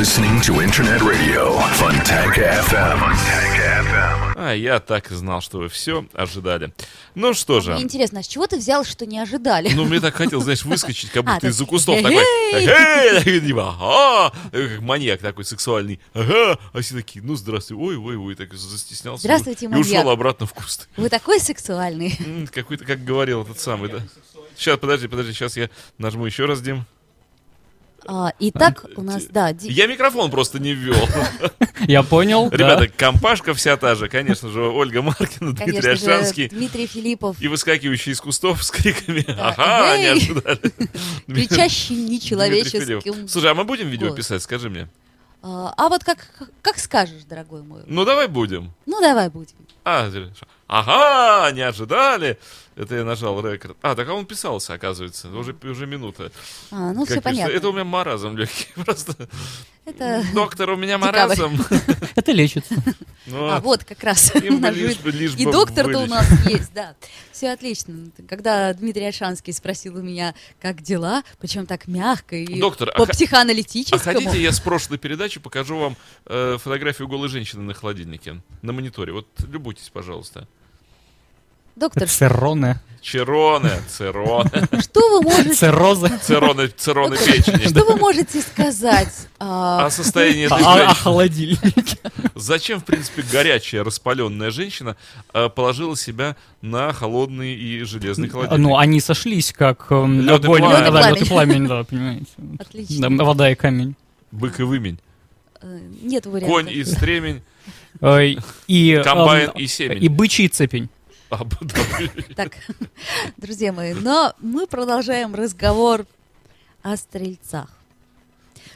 listening. To Internet Radio Fontanka FM. FM. А, я так и знал, что вы все ожидали. Ну что же. Мне интересно, а с чего ты взял, что не ожидали? Ну, мне так хотел, знаешь, выскочить, как А, будто так, из-за кустов такой. Типа, «Ага!» Как маньяк такой сексуальный. Ага! А все такие, ну, здравствуй, ой, ой, ой, так застеснялся. Здравствуйте, И маньяк. ушел обратно в куст. Вы такой сексуальный. Какой-то, как говорил этот самый, да? Сейчас, подожди, подожди, сейчас я нажму еще раз, Дим. А, итак, у нас, да, Ди- Я микрофон просто не ввел. Я понял. Ребята, компашка вся та же, конечно же, Ольга Маркина, Дмитрий конечно же, Альшанский. Дмитрий Филиппов, И выскакивающий из кустов с криками «Ага!» не ожидали. кричащий нечеловеческим. Слушай, а мы будем видео писать, скажи мне? А, а вот как, как скажешь, дорогой мой. Ну, давай будем. Ну, давай будем. А, ага, не ожидали. Это я нажал рекорд. А, так а он писался, оказывается. Уже, уже минута. А, ну, все Как пишется. понятно. Это у меня маразм легкий. Просто. Это- Доктор, у меня маразм. Это лечится. Ну, А, вот как раз. И доктор-то у нас есть, да. Все отлично. Когда Дмитрий Альшанский спросил у меня, как дела, причем так мягко и а по психоаналитическому. А хотите, я с прошлой передачи покажу вам э, фотографию голой женщины на холодильнике, на мониторе. Вот любуйтесь, пожалуйста. Доктор, Цероны. Чероне, цероне, что вы можете, Церозы. цероне, цероне печени. что вы можете сказать? а, О состоянии этой А, а женщины. холодильник. Зачем, в принципе, горячая, распаленная женщина э, положила себя на холодный и железный холодильник? Ну, они сошлись, как эм, Лёд и и лед и пламень, да, понимаете. Отлично. Да, вода и камень. Бык и вымень, э, Нет вариантов. конь и стремень, И, эм, комбайн и семень. и бычий цепень. Так, друзья мои, но мы продолжаем разговор о стрельцах.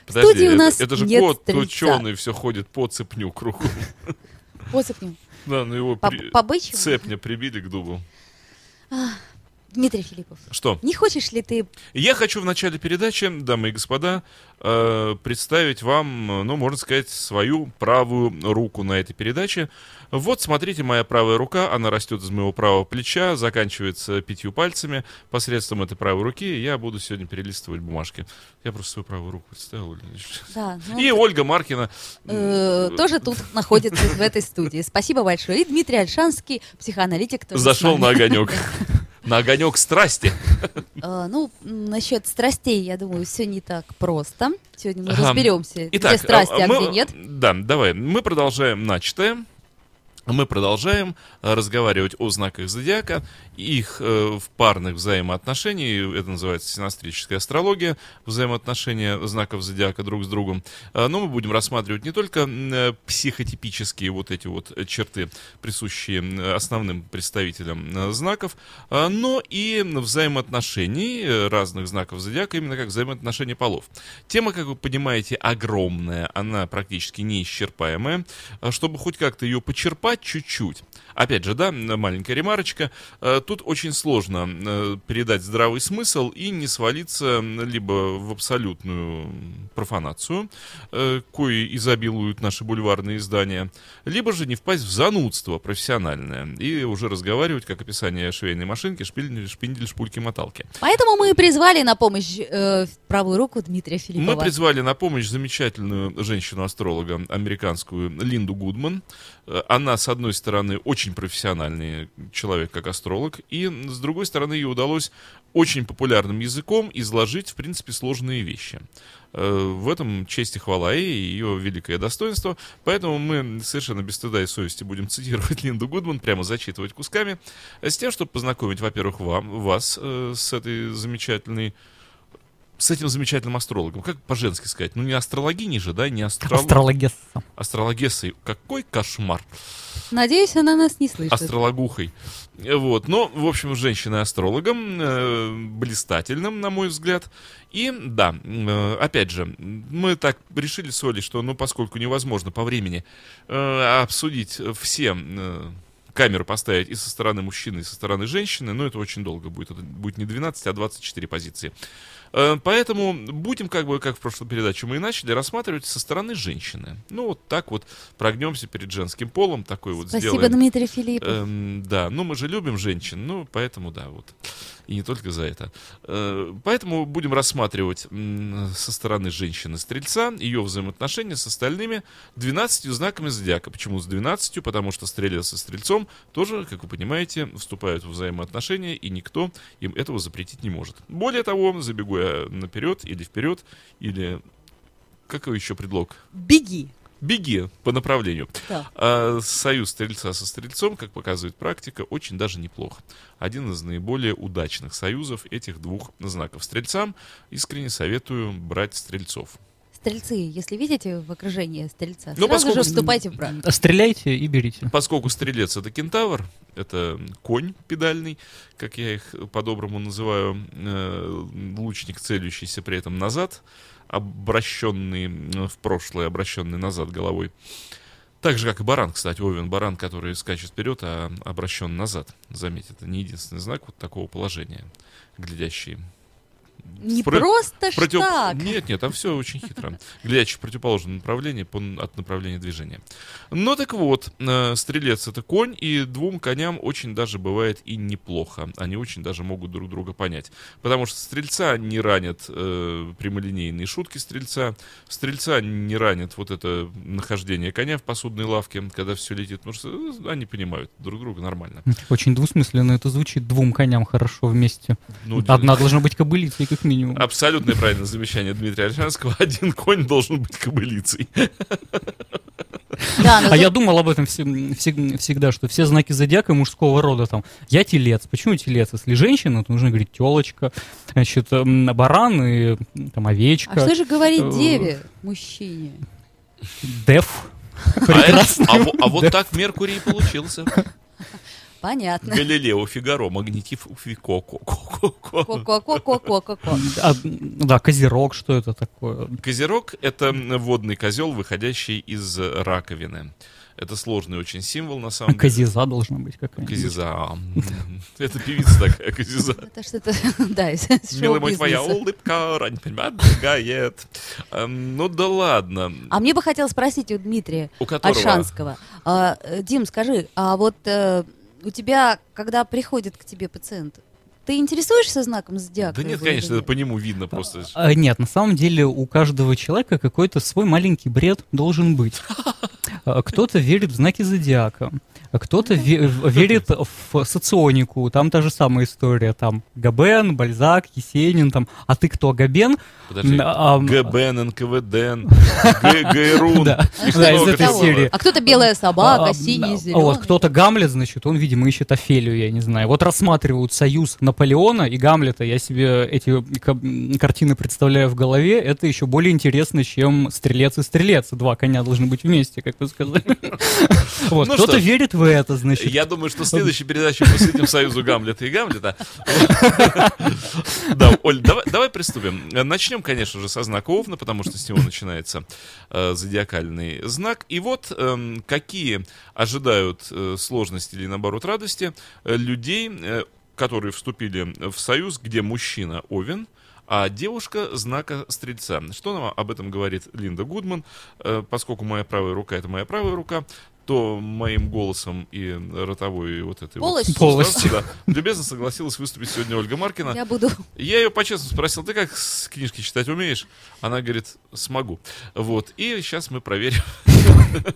Подожди, студии у это- нас это же нет кот стрельца. ученый все ходит по цепню кругу. Посыпнем. Да, ну его По, при- по цепня прибили к дубу. Дмитрий Филиппов, Что? не хочешь ли ты... Я хочу в начале передачи, дамы и господа, э, представить вам, ну, можно сказать, свою правую руку на этой передаче. Вот, смотрите, моя правая рука, она растет из моего правого плеча, заканчивается пятью пальцами. Посредством этой правой руки я буду сегодня перелистывать бумажки. Я просто свою правую руку представил. Да, ну, И Ольга Маркина. э, тоже тут находится в этой студии. Спасибо большое. И Дмитрий Альшанский, психоаналитик. Зашел на огонек. На огонек страсти. Э, Ну, насчет страстей, я думаю, все не так просто. Сегодня мы разберемся, где страсти, а, мы- где нет. Да, давай. Мы продолжаем начатое. Мы продолжаем э, разговаривать о знаках зодиака, их э, в парных взаимоотношениях, это называется синастрическая астрология, взаимоотношения знаков зодиака друг с другом. Э, но мы будем рассматривать не только психотипические вот эти вот черты, присущие основным представителям знаков, но и взаимоотношений разных знаков зодиака, именно как взаимоотношения полов. Тема, как вы понимаете, огромная, она практически неисчерпаемая. Чтобы хоть как-то ее почерпать чуть-чуть, опять же, да, маленькая ремарочка, э, тут очень сложно э, передать здравый смысл и не свалиться либо в абсолютную профанацию, э, кои изобилуют наши бульварные издания, либо же не впасть в занудство профессиональное и уже разговаривать как описание швейной машинки, шпиндель, шпиндель шпульки, моталки. Поэтому мы призвали на помощь э, правую руку Дмитрия Филиппова. Мы призвали на помощь замечательную женщину-астролога, американскую Линду Гудман. Она, с одной стороны, очень профессиональный человек как астролог, и с другой стороны, ей удалось очень популярным языком изложить, в принципе, сложные вещи. Э, В этом честь и хвала ей, и ее великое достоинство. Поэтому мы совершенно без стыда и совести будем цитировать Линду Гудман, прямо зачитывать кусками, с тем, чтобы познакомить, во-первых, вам, вас э, с этой замечательной с этим замечательным астрологом. Как по-женски сказать? Ну, не астрологиней же, да? Не астролог... Астрологесса. астрологессой. Какой кошмар. Надеюсь, она нас не слышит. Астрологухой. Вот. Но, в общем, женщиной-астрологом, э, блистательным, на мой взгляд. И, да, э, опять же, мы так решили с Олей, что, ну, поскольку невозможно по времени э, обсудить все... э, камеру поставить и со стороны мужчины, и со стороны женщины, но это очень долго будет. Это будет не 12, а 24 позиции. Э, Поэтому будем, как бы, как в прошлой передаче мы и начали, рассматривать со стороны женщины. Ну, вот так вот прогнемся перед женским полом, такой вот Спасибо, сделаем. Дмитрий Филиппов. Эм, да, ну мы же любим женщин, ну поэтому да, вот. И не только за это. Э, поэтому будем рассматривать со стороны женщины-стрельца ее взаимоотношения с остальными 12 знаками зодиака. Почему с 12? Потому что стрелец со стрельцом тоже, как вы понимаете, вступают в взаимоотношения, и никто им этого запретить не может. Более того, забегу я наперед или вперед, или какой еще предлог? Беги. Беги по направлению. Да. А союз стрельца со стрельцом, как показывает практика, очень даже неплохо. Один из наиболее удачных союзов этих двух знаков. Стрельцам искренне советую брать стрельцов. Стрельцы, если видите в окружении стрельца, Ну, сразу поскольку- же вступайте в брак. Стреляйте и берите. Поскольку стрелец это кентавр, это конь педальный, как я их по-доброму называю, э, лучник, целящийся при этом назад, обращенный в прошлое, обращенный назад головой. Так же, как и баран, кстати, Овен баран, который скачет вперед, а обращен назад. Заметь, это не единственный знак вот такого положения, глядящий Не про- просто Против- так. Нет, нет, там все очень хитро. Глядящий в противоположном направлении по- от направления движения. Ну так вот, э, стрелец это конь, и двум коням очень даже бывает и неплохо. Они очень даже могут друг друга понять. Потому что стрельца не ранят э, прямолинейные шутки стрельца, стрельца не ранят вот это нахождение коня в посудной лавке, когда все летит, потому что э, они понимают друг друга нормально. Очень двусмысленно это звучит двум коням хорошо вместе. Ну, Одна должна быть кобылицей, как минимум. Абсолютно правильное замечание Дмитрия Альшанского. Один конь должен быть кобылицей. Да, но А я думал об этом всег- всег- всегда, что все знаки зодиака мужского рода там. Я телец. Почему телец? Если женщина, то нужно говорить телочка. Значит, баран и там овечка. А что же говорить Э, деве, мужчине? Деф. А, это- Прекрасно. а а вот так Меркурий и получился. Понятно. Галилео, Фигаро, Магнитив, Фико, ко- ко- ко- ко. Ко-ко-ко-ко-ко-ко. А, да, козерог, что это такое? Козерог — это водный козел, выходящий из раковины. Это сложный очень символ, на А самом деле. козиза должна быть какая-нибудь. Козиза. М, Это певица такая, Козиза. Это что-то, да, из Милый мой, твоя улыбка рань отбегает. Эм, Ну да ладно. А мне бы хотелось спросить у Дмитрия? Альшанского. А, Дим, скажи, а вот э, у тебя, когда приходит к тебе пациент, ты интересуешься знаком зодиака? Да нет, конечно, это по нему видно просто. А, Нет, на самом деле у каждого человека какой-то свой маленький бред должен быть. А, Кто-то верит в знаки зодиака, а кто-то ве- верит в соционику, там та же самая история, там Габен, Бальзак, Есенин, там, а ты кто, Габен? Подожди. А, ГБН, НКВД, ГРУ. Да, из этой серии. А кто-то белая собака, А, синий, а, зеленый. Вот кто-то Гамлет, значит, он, видимо, ищет Офелию, я не знаю. Вот рассматривают союз Наполеона и Гамлета. Я себе эти картины представляю в голове. Это еще более интересно, чем стрелец и стрелец. Два коня должны быть вместе, как вы сказали. Вот, Ну кто-то верит в это, значит. Я думаю, что следующей передачей посвятим союзу Гамлета и Гамлета. Да, Оль, давай, приступим. Начнем, конечно же, со знака Овна, потому что с него начинается э, зодиакальный знак. И вот эм, какие ожидают э, сложности или, наоборот, радости э, людей, которые вступили в союз, где мужчина Овен, а девушка знака Стрельца. Что нам об этом говорит Линда Гудман? Поскольку моя правая рука — это моя правая рука, то моим голосом и ротовой вот этой Полостью. вот Полостью. да, любезно согласилась выступить сегодня Ольга Маркина. Я буду... Я ее по-честному спросил, ты как с книжки читать умеешь? Она говорит, смогу. Вот, и сейчас мы проверим.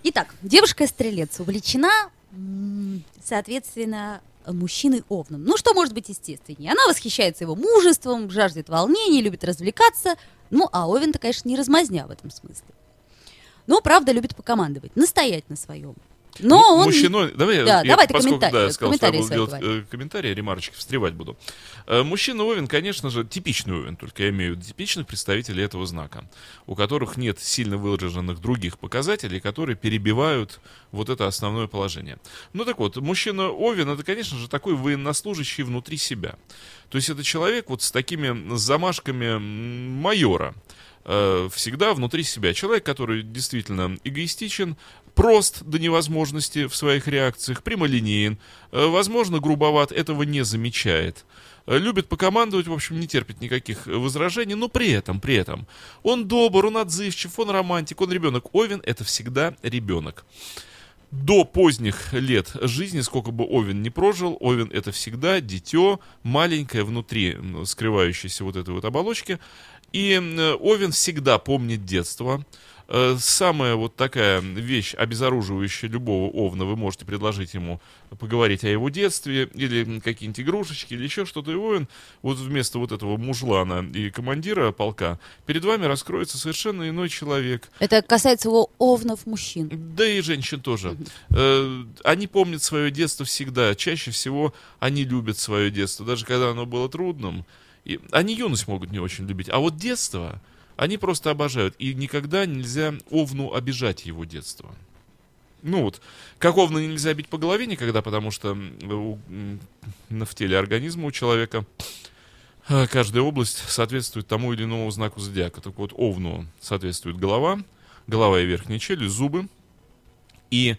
Итак, девушка-стрелец увлечена, соответственно, мужчиной овном. Ну, что может быть естественнее? Она восхищается его мужеством, жаждет волнений, любит развлекаться. Ну, а овен-то, конечно, не размазня в этом смысле. Но, правда, любит покомандовать, настоять на своем. Но М- он... Мужчиной, давай, Да, я, давай ты поскольку, комментарий, да, я сказал, что я буду делать э, комментарии, ремарочки, встревать буду. Э, мужчина Овен, конечно же, типичный Овен, только я имею в виду типичных представителей этого знака, у которых нет сильно выраженных других показателей, которые перебивают вот это основное положение. Ну так вот, мужчина Овен, это, конечно же, такой военнослужащий внутри себя. То есть это человек вот с такими замашками майора. Э, всегда внутри себя. Человек, который действительно эгоистичен, прост до невозможности в своих реакциях, прямолинеен, э, возможно, грубоват, этого не замечает. Э, Любит покомандовать, в общем, не терпит никаких возражений, но при этом, при этом, он добр, он отзывчив, он романтик, он ребенок. Овен — это всегда ребенок до поздних лет жизни, сколько бы Овен не прожил, Овен это всегда дитё, маленькое внутри м, скрывающейся вот этой вот оболочки. И Овен всегда помнит детство. Э, Самая вот такая вещь, обезоруживающая любого Овна, вы можете предложить ему поговорить о его детстве, или какие-нибудь игрушечки, или еще что-то, и Овен, вот вместо вот этого мужлана и командира полка, перед вами раскроется совершенно иной человек, Это касается его овнов мужчин. да и женщин тоже. Э, Они помнят свое детство всегда. Чаще всего они любят свое детство, даже когда оно было трудным. И они юность могут не очень любить. А вот детство они просто обожают. И никогда нельзя Овну обижать его детство. Ну вот, как Овна нельзя бить по голове никогда, потому что у- в теле организма у человека э, каждая область соответствует тому или иному знаку зодиака. Так вот, Овну соответствует голова, голова и верхняя челюсть, зубы. И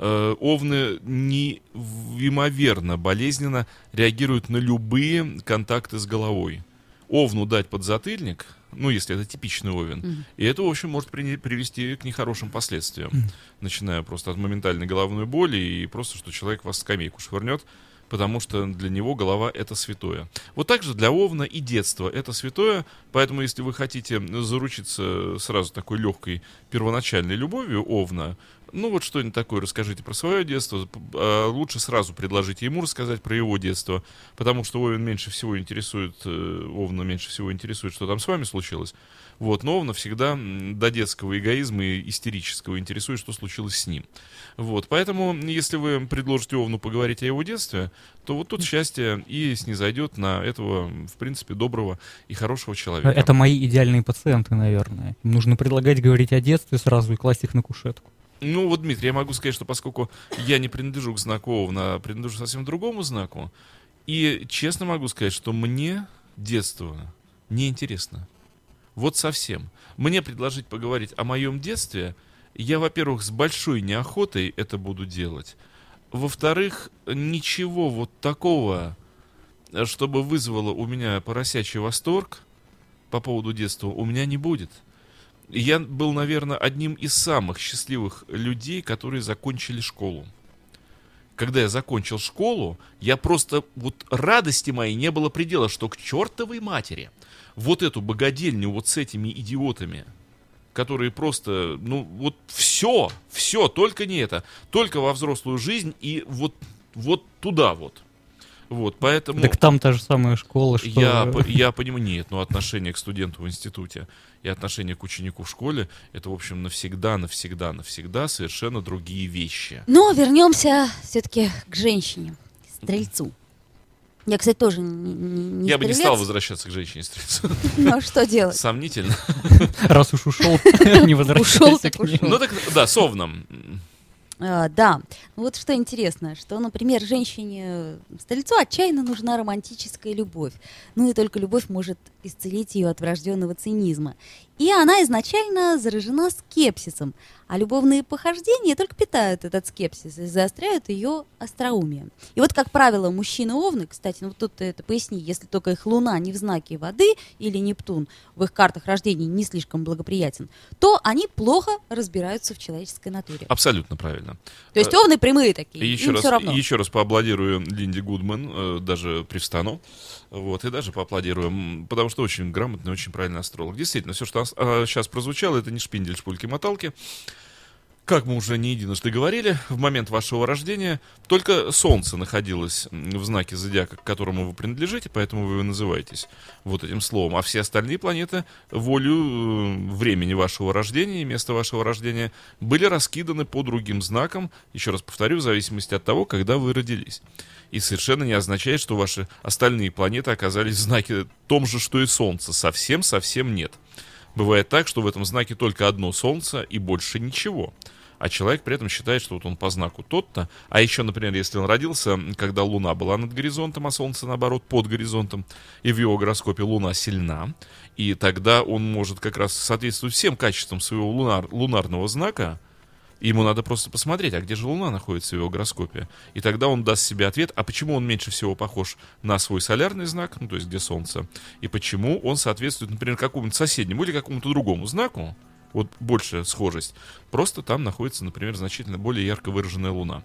овны неимоверно болезненно реагируют на любые контакты с головой. Овну дать подзатыльник, ну, если это типичный овен, и это, в общем, может при- привести к нехорошим последствиям. Начиная просто от моментальной головной боли и просто, что человек вас в скамейку швырнет, потому что для него голова — это святое. Вот так же для Овна и детство — это святое, поэтому если вы хотите заручиться сразу такой легкой первоначальной любовью Овна, ну вот что-нибудь такое расскажите про свое детство, а лучше сразу предложите ему рассказать про его детство, потому что Овен меньше всего интересует, э, Овна меньше всего интересует, что там с вами случилось. Вот, но Овна всегда до детского эгоизма и истерического интересует, что случилось с ним. Вот, поэтому, если вы предложите Овну поговорить о его детстве, то вот тут счастье и снизойдет на этого, в принципе, доброго и хорошего человека. Это мои идеальные пациенты, наверное. Им нужно предлагать говорить о детстве сразу и класть их на кушетку. Ну вот, Дмитрий, я могу сказать, что поскольку я не принадлежу к знаку принадлежу совсем другому знаку, и честно могу сказать, что мне детство неинтересно. Вот совсем. Мне предложить поговорить о моем детстве, я, во-первых, с большой неохотой это буду делать. Во-вторых, ничего вот такого, э, чтобы вызвало у меня поросячий восторг по поводу детства, у меня не будет. Я был, наверное, одним из самых счастливых людей, которые закончили школу. Когда я закончил школу, я просто, вот радости моей не было предела, что к чертовой матери вот эту богадельню вот с этими идиотами, которые просто, ну, вот все, все, только не это, только во взрослую жизнь и вот, вот туда вот. Вот, поэтому... Так там та же самая школа, что... Я, я понимаю, нет, но отношение к студенту в институте и отношение к ученику в школе, это, в общем, навсегда, навсегда, навсегда совершенно другие вещи. Но вернемся все-таки к женщине, стрельцу. Я, кстати, тоже не, не- я бы не стрелец, стал возвращаться к женщине стрельцу. но что делать? Сомнительно. Раз уж ушел, не возвращайся Ушел так к ней. ушел. Ну так, да, с Овном. А, да, Ну вот что интересно, что, например, женщине стрельцу отчаянно нужна романтическая любовь. Ну и только любовь может исцелить ее от врожденного цинизма. И она изначально заражена скепсисом, а любовные похождения только питают этот скепсис и заостряют ее остроумие. И вот, как правило, мужчины-овны, кстати, ну вот тут ты это поясни, если только их луна не в знаке воды или Нептун в их картах рождения не слишком благоприятен, то они плохо разбираются в человеческой натуре. Абсолютно правильно. То есть овны прямые такие, еще им раз, все равно. еще раз поаплодирую Линде Гудман, э, даже привстану. Вот, и даже поаплодирую, м, потому что очень грамотный, очень правильный астролог. Действительно, все, что сейчас прозвучало, это не шпиндель, шпульки, моталки. Как мы уже не единожды говорили, в момент вашего рождения только Солнце находилось в знаке зодиака, к которому вы принадлежите, поэтому вы называетесь вот этим словом. А все остальные планеты волю э, времени вашего рождения и места вашего рождения были раскиданы по другим знакам, еще раз повторю, в зависимости от того, когда вы родились. И совершенно не означает, что ваши остальные планеты оказались в знаке том же, что и Солнце. Совсем-совсем нет. Бывает так, что в этом знаке только одно Солнце и больше ничего. А человек при этом считает, что вот он по знаку тот-то. А еще, например, если он родился, когда Луна была над горизонтом, а Солнце, наоборот, под горизонтом, и в его гороскопе Луна сильна, и тогда он может как раз соответствовать всем качествам своего лунар, лунарного знака, Ему надо просто посмотреть, а где же Луна находится в его гороскопе. И тогда он даст себе ответ, а почему он меньше всего похож на свой солярный знак, ну то есть где Солнце, и почему он соответствует, например, какому-нибудь соседнему или какому-то другому знаку, вот большая схожесть. Просто там находится, например, значительно более ярко выраженная Луна.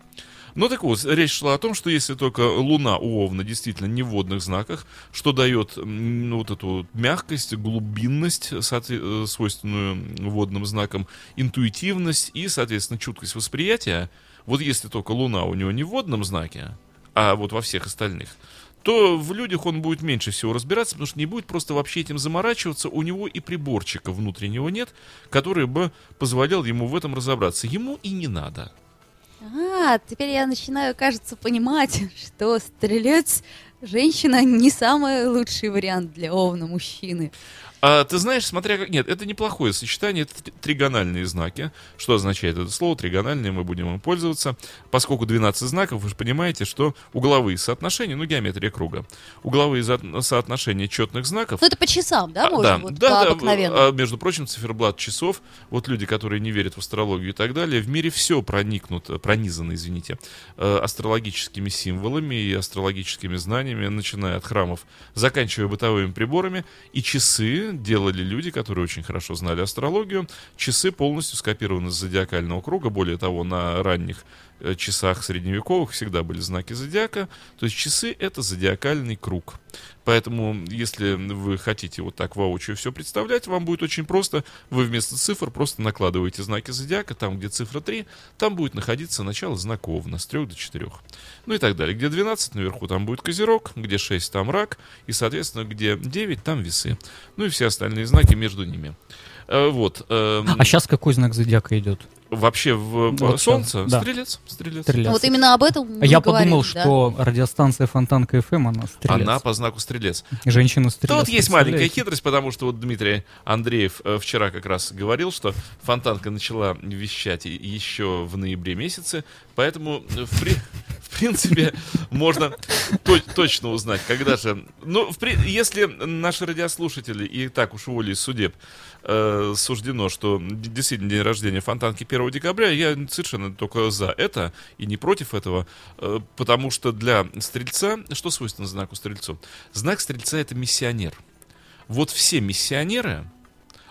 Ну так вот, речь шла о том, что если только Луна у Овна действительно не в водных знаках, что дает ну, вот эту мягкость, глубинность, соотве- свойственную водным знакам, интуитивность и, соответственно, чуткость восприятия, вот если только Луна у него не в водном знаке, а вот во всех остальных, то в людях он будет меньше всего разбираться, потому что не будет просто вообще этим заморачиваться. У него и приборчика внутреннего нет, который бы позволял ему в этом разобраться. Ему и не надо. А, теперь я начинаю, кажется, понимать, что стрелец женщина не самый лучший вариант для овна мужчины. А, ты знаешь, смотря как... Нет, это неплохое сочетание, это тригональные знаки. Что означает это слово? Тригональные, мы будем им пользоваться. Поскольку 12 знаков, вы же понимаете, что угловые соотношения, ну, геометрия круга. Угловые соотношения четных знаков... Ну, это по часам, да, А, можно? да, вот да, да, а, между прочим, циферблат часов, вот люди, которые не верят в астрологию и так далее, в мире все проникнуто, пронизано, извините, э, астрологическими символами и астрологическими знаниями, начиная от храмов, заканчивая бытовыми приборами, и часы делали люди, которые очень хорошо знали астрологию. Часы полностью скопированы с зодиакального круга, более того, на ранних часах средневековых всегда были знаки зодиака. То есть часы — это зодиакальный круг. Поэтому, если вы хотите вот так воочию все представлять, вам будет очень просто. Вы вместо цифр просто накладываете знаки зодиака. Там, где цифра 3, там будет находиться начало знака Овна с 3 до 4. Ну и так далее. Где 12 наверху, там будет Козерог, где 6, там Рак, и, соответственно, где 9, там Весы. Ну и все остальные знаки между ними. Э, Вот. эм, А сейчас какой знак зодиака идет? Вообще в Вот э, сейчас, Солнце? да. Стрелец? Стрелец. Стрелец. Вот именно об этом мы А я говорим, подумал, да. что радиостанция Фонтанка ФМ, она стрелец. Она по знаку Стрелец. Женщина стрелец. Тут есть маленькая хитрость, потому что вот Дмитрий Андреев э, вчера как раз говорил, что Фонтанка начала вещать еще в ноябре месяце, поэтому в, при- в принципе можно то- точно узнать, когда же... Ну, если наши радиослушатели и так уж волей судеб э, суждено, что действительно день рождения Фонтанки 1 декабря, я совершенно только за это и не против этого, э, потому что для Стрельца, что свойственно знаку Стрельцу? Знак Стрельца — это миссионер. Вот все миссионеры,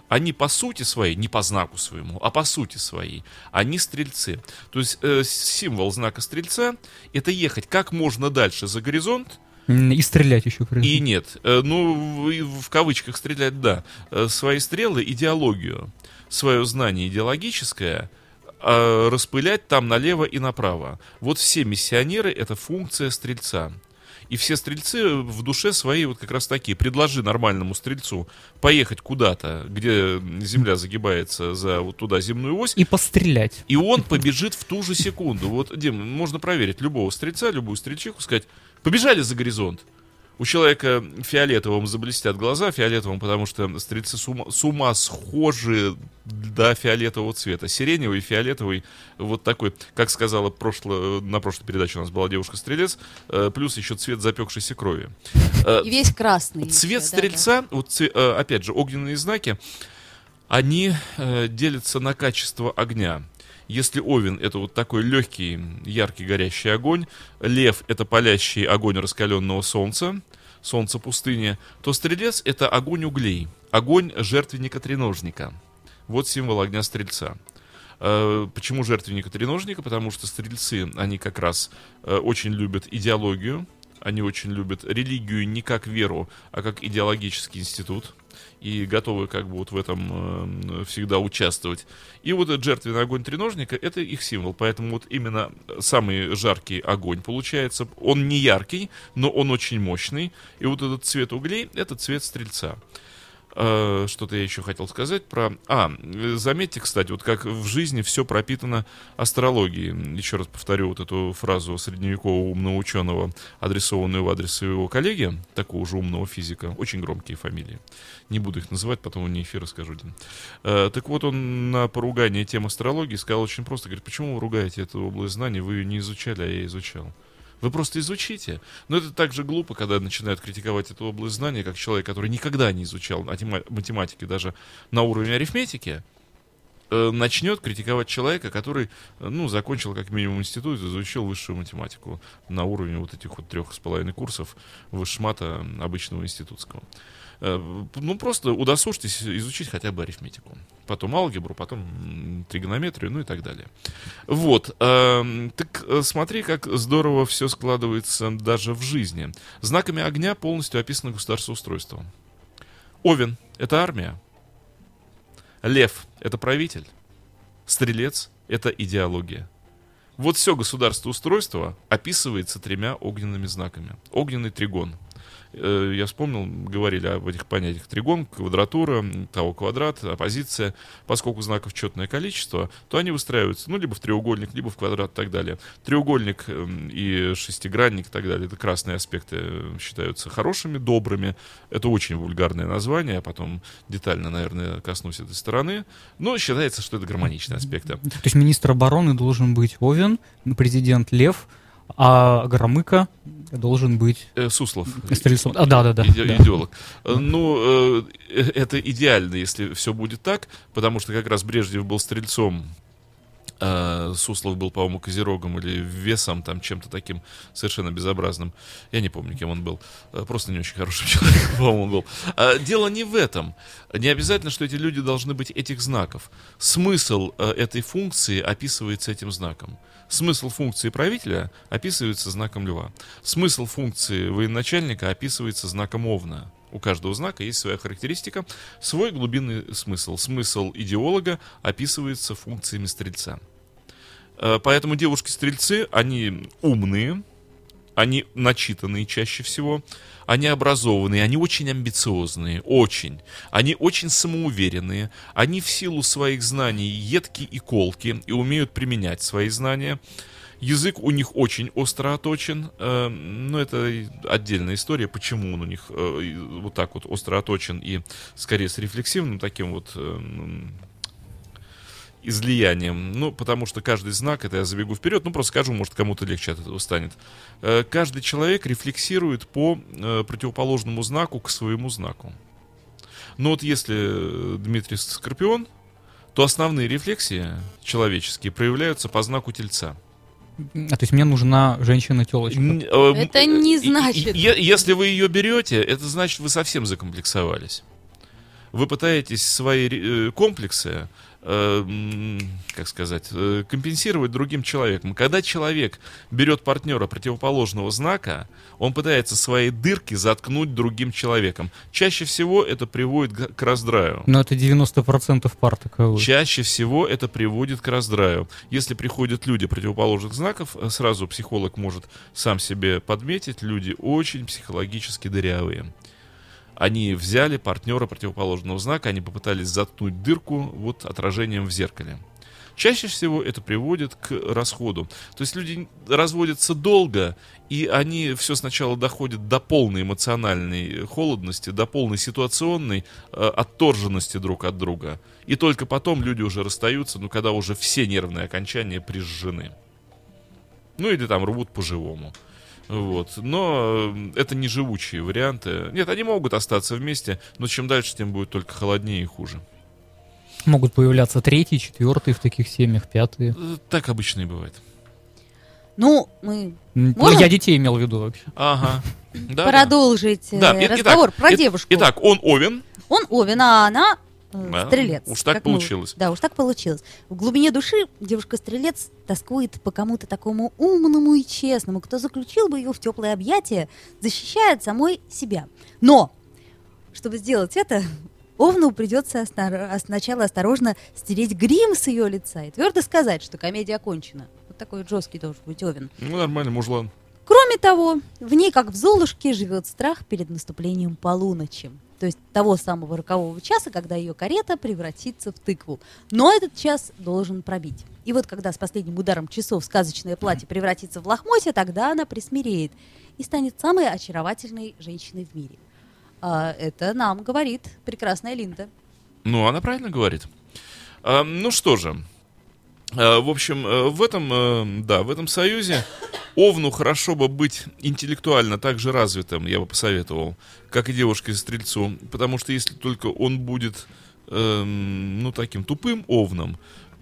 они по сути своей, не по знаку своему, а по сути своей, они стрельцы. То есть э, символ знака стрельца это ехать как можно дальше за горизонт, И стрелять еще. при и нет, э, ну, в, в кавычках стрелять, да, Э, свои стрелы, идеологию, свое знание идеологическое э, распылять там налево и направо. Вот все миссионеры — это функция стрельца. И все стрельцы в душе своей вот как раз такие. Предложи нормальному стрельцу поехать куда-то, где земля загибается за вот туда земную ось, И пострелять. и он побежит в ту же секунду. Вот, Дим, можно проверить любого стрельца, любую стрельчиху, сказать, побежали за горизонт. У человека фиолетовым заблестят глаза, фиолетовым, потому что стрельцы с ума, с ума схожи до фиолетового цвета. Сиреневый, фиолетовый, вот такой, как сказала прошло, на прошлой передаче у нас была девушка-стрелец, э, плюс еще цвет запекшейся крови. Э, И весь красный. Цвет еще, да, да. стрельца, вот э, опять же, огненные знаки, они делятся на качество огня. Если Овен это вот такой легкий, яркий, горящий огонь, Лев это палящий огонь раскаленного солнца, солнце пустыни, то Стрелец это огонь углей, огонь жертвенника-треножника. Вот символ огня Стрельца. Э, Почему жертвенника треножника? Потому что стрельцы, они как раз э, очень любят идеологию, они очень любят религию не как веру, а как идеологический институт. И готовы как бы вот в этом э, всегда участвовать. И вот этот жертвенный огонь треножника это их символ. Поэтому вот именно самый жаркий огонь получается. Он не яркий, но он очень мощный. И вот этот цвет углей это цвет стрельца. Э, Что-то я еще хотел сказать про... А, э, заметьте, кстати, вот как в жизни все пропитано астрологией. Еще раз повторю вот эту фразу средневекового умного ученого, адресованную в адрес своего коллеги, такого же умного физика. Очень громкие фамилии. Не буду их называть, потом вне эфира скажу. Э, Так вот, он на поругание тем астрологии сказал очень просто. Говорит, почему вы ругаете эту область знаний? Вы ее не изучали, а я изучал. Вы просто изучите. Но это так же глупо, когда начинают критиковать эту область знания, как человек, который никогда не изучал матема- математики даже на уровне арифметики, э, начнет критиковать человека, который, э, ну, закончил как минимум институт, изучил высшую математику на уровне вот этих вот трех с половиной курсов высшмата обычного институтского. Э, Ну, просто удосужьтесь изучить хотя бы арифметику. Потом алгебру, потом тригонометрию, ну и так далее. Вот. эм, Так э, смотри, как здорово все складывается даже в жизни. Знаками огня полностью описано государствоустройство. Овен — это армия. Лев — это правитель. Стрелец — это идеология. Вот все государствоустройство описывается тремя огненными знаками. Огненный тригон. Э, Я вспомнил, говорили об этих понятиях. Тригон, квадратура, того квадрат, оппозиция. Поскольку знаков четное количество, то они выстраиваются, ну, либо в треугольник, либо в квадрат и так далее. Треугольник эм, и шестигранник и так далее, это красные аспекты э, считаются хорошими, добрыми. Это очень вульгарное название, я потом детально, наверное, коснусь этой стороны. Но считается, что это гармоничные аспекты. То есть министр обороны должен быть Овен, президент Лев, а Громыко должен быть Э, Суслов. Стрельцом. А, да-да-да. Иде- да. Идеолог. Э, Ну, э, это идеально, если все будет так, потому что как раз Брежнев был стрельцом, Суслов был, по-моему, козерогом или весом, там, чем-то таким совершенно безобразным. Я не помню, кем он был. Э, Просто не очень хорошим человеком, по-моему, был. А Дело не в этом. Не обязательно, что эти люди должны быть этих знаков. Смысл э, этой функции описывается этим знаком. Смысл функции правителя описывается знаком льва. Смысл функции военачальника описывается знаком овна. У каждого знака есть своя характеристика, свой глубинный смысл. Смысл идеолога описывается функциями стрельца. Э, Поэтому девушки-стрельцы, они умные, они начитанные чаще всего, они образованные, они очень амбициозные, очень. Они очень самоуверенные, они в силу своих знаний едки и колки и умеют применять свои знания. Язык у них очень остро оточен, э, но это отдельная история, почему он у них э, вот так вот остро оточен и скорее с рефлексивным таким вот э, излиянием. Ну, потому что каждый знак, это я забегу вперед, ну, просто скажу, может, кому-то легче от этого станет. Э, Каждый человек рефлексирует по э, противоположному знаку к своему знаку. Но вот если э, Дмитрий Скорпион, то основные рефлексии человеческие проявляются по знаку тельца. А, то есть мне нужна женщина-телочка. Э, Это м, не значит. Если вы ее берете, это значит, вы совсем закомплексовались. Вы пытаетесь свои э, комплексы, э, как сказать, э, компенсировать другим человеком. Когда человек берет партнера противоположного знака, он пытается свои дырки заткнуть другим человеком. Чаще всего это приводит к раздраю. Но это 90% пар таковых. Чаще всего это приводит к раздраю. Если приходят люди противоположных знаков, э, сразу психолог может сам себе подметить, люди очень психологически дырявые. Они взяли партнера противоположного знака, они попытались заткнуть дырку вот отражением в зеркале. Чаще всего это приводит к расходу. То есть люди разводятся долго, и они все сначала доходят до полной эмоциональной холодности, до полной ситуационной э, отторженности друг от друга. И только потом люди уже расстаются, ну, когда уже все нервные окончания прижжены. Ну, или там рвут по-живому. Вот. Но э, это не живучие варианты. Нет, они могут остаться вместе, но чем дальше, тем будет только холоднее и хуже. Могут появляться третьи, четвертые в таких семьях, пятые. Э, Так обычно и бывает. Ну, мы Ну, я детей имел в виду вообще. Ага. Да, продолжить э, Да, разговор итак, про девушку. Итак, он Овен. Он Овен, а она Да, стрелец. уж так Как мы- получилось. да, уж так получилось. В глубине души девушка-стрелец тоскует по кому-то такому умному и честному, кто заключил бы ее в теплое объятие, защищая от самой себя. Но, чтобы сделать это, Овну придется ос- сначала осторожно стереть грим с ее лица и твердо сказать, что комедия окончена. Вот такой жесткий должен быть Овен. Ну, нормально, мужлан. Кроме того, в ней, как в Золушке, живет страх перед наступлением полуночи. То есть того самого рокового часа, когда ее карета превратится в тыкву. Но этот час должен пробить. И вот когда с последним ударом часов сказочное платье превратится в лохмотье, тогда она присмиреет и станет самой очаровательной женщиной в мире. А, это нам говорит прекрасная Линда. Ну, она правильно говорит. А, ну что же, в общем, э, в этом, э, да, в этом союзе Овну хорошо бы быть интеллектуально так же развитым, я бы посоветовал, как и девушке-стрельцу, потому что если только он будет, эм, ну, таким тупым овном,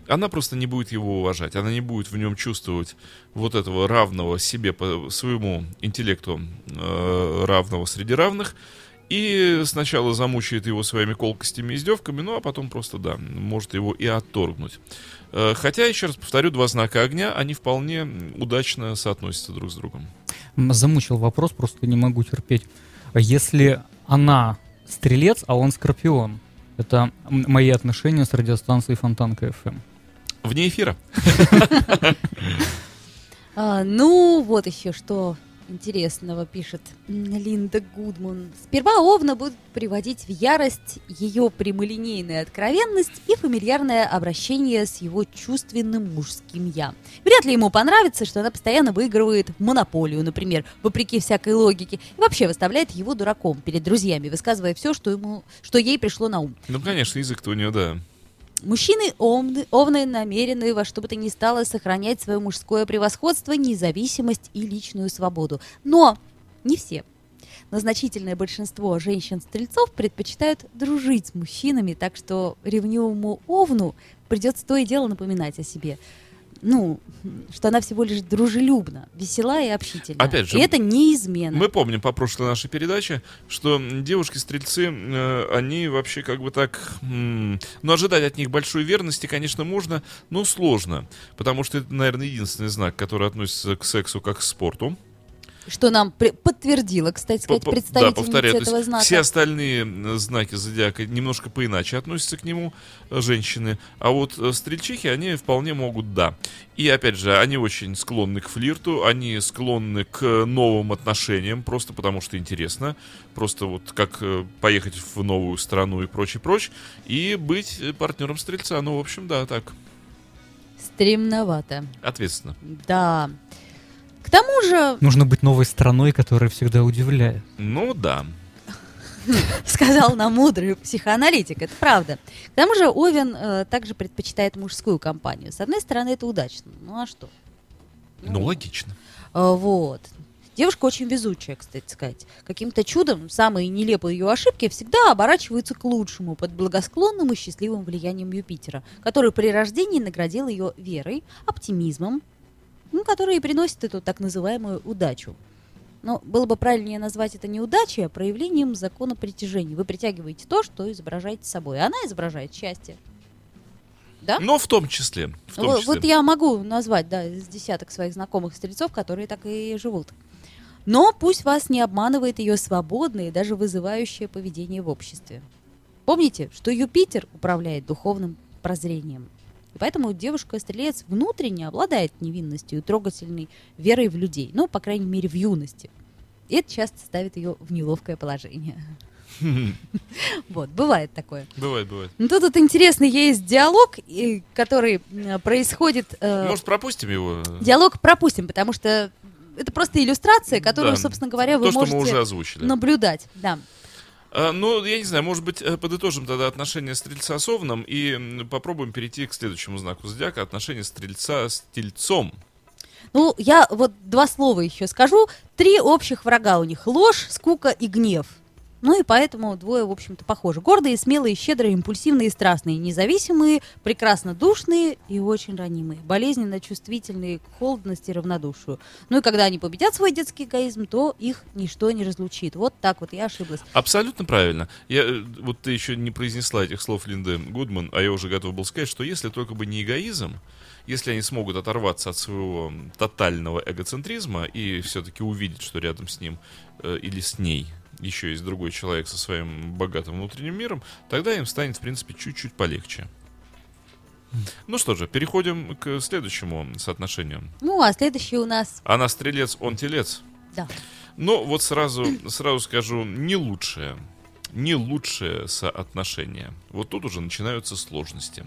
она просто не будет его уважать, она не будет в нем чувствовать вот этого равного себе по своему интеллекту, э, равного среди равных, и сначала замучает его своими колкостями и издевками, ну а потом просто, да, может его и отторгнуть. Э, хотя, еще раз повторю, два знака огня, они вполне удачно соотносятся друг с другом. Замучил вопрос, просто не могу терпеть. Если она стрелец, а он скорпион, это мои отношения с радиостанцией Фонтанка ФМ. Вне эфира. А, ну, вот еще что интересного пишет Линда Гудман. Сперва Овна будут приводить в ярость ее прямолинейная откровенность и фамильярное обращение с его чувственным мужским «я». Вряд ли ему понравится, что она постоянно выигрывает монополию, например, вопреки всякой логике, и вообще выставляет его дураком перед друзьями, высказывая все, что, ему, что ей пришло на ум. Ну, конечно, язык-то у нее, да. Мужчины овны, овны намерены во что бы то ни стало сохранять свое мужское превосходство, независимость и личную свободу. Но не все. Но значительное большинство женщин-стрельцов предпочитают дружить с мужчинами, так что ревнивому овну придется то и дело напоминать о себе. Ну, что она всего лишь дружелюбна, весела и общительна. Опять же, и это не измена. Мы помним по прошлой нашей передаче, что девушки-стрельцы, э, они вообще как бы так... м, ну, ожидать от них большой верности, конечно, можно, но сложно. Потому что это, наверное, единственный знак, который относится к сексу как к спорту. Что нам подтвердила, кстати сказать, представительница да, повторяю, то этого знака. все остальные знаки зодиака немножко поиначе относятся к нему, э, женщины, а вот э, стрельчихи, они вполне могут, да. И опять же, они очень склонны к флирту, они склонны к э, новым отношениям, просто потому что интересно, просто вот как поехать в новую страну и прочее, прочее, и быть партнером стрельца, ну, в общем, да, так, Стремновато. ответственно. Да. К тому же, Нужно быть новой страной, которая всегда удивляет. Ну, да. сказал нам мудрый психоаналитик, это правда. К тому же Овен э, также предпочитает мужскую компанию. С одной стороны, это удачно. Ну а что? Ну, логично. Э, вот. Девушка очень везучая, кстати сказать. Каким-то чудом самые нелепые ее ошибки всегда оборачиваются к лучшему под благосклонным и счастливым влиянием Юпитера, который при рождении наградил ее верой, оптимизмом, ну, который и приносит эту так называемую удачу. Но было бы правильнее назвать это не удачей, а проявлением закона притяжения. Вы притягиваете то, что изображаете собой. Она изображает счастье. Да? Но в том числе. В том Во- числе. Вот я могу назвать, да, из десяток своих знакомых стрельцов, которые так и живут. Но пусть вас не обманывает ее свободное и даже вызывающее поведение в обществе. Помните, что Юпитер управляет духовным прозрением. И поэтому девушка-стрелец внутренне обладает невинностью и трогательной верой в людей. Ну, по крайней мере, в юности. И это часто ставит ее в неловкое положение. Вот, бывает такое. Бывает, бывает. Ну, тут вот интересный есть диалог, который м, происходит... э, Может, пропустим его? Диалог пропустим, потому что это просто иллюстрация, которую, Да. собственно говоря, вы То, что можете мы уже озвучили. наблюдать. Да. А, ну, я не знаю, может быть, э, подытожим тогда отношения стрельца с овном и попробуем перейти к следующему знаку зодиака, отношения стрельца с тельцом. Ну, я вот два слова еще скажу. Три общих врага у них. Ложь, скука и гнев. Ну и поэтому двое, в общем-то, похожи. Гордые, смелые, щедрые, импульсивные, страстные, независимые, прекрасно душные и очень ранимые. Болезненно чувствительные к холодности и равнодушию. Ну и когда они победят свой детский эгоизм, то их ничто не разлучит. Вот так вот я ошиблась. Абсолютно правильно. Я, э, вот ты еще не произнесла этих слов Линды Гудман, а я уже готов был сказать, что если только бы не эгоизм, если они смогут оторваться от своего тотального эгоцентризма и все-таки увидеть, что рядом с ним э, или с ней еще есть другой человек со своим богатым внутренним миром, тогда им станет, в принципе, чуть-чуть полегче. Ну что же, переходим к следующему соотношению. Ну, а следующий у нас... Она стрелец, он телец. Да. Ну, вот сразу, сразу скажу, не лучшее. не лучшее соотношение. Вот тут уже начинаются сложности.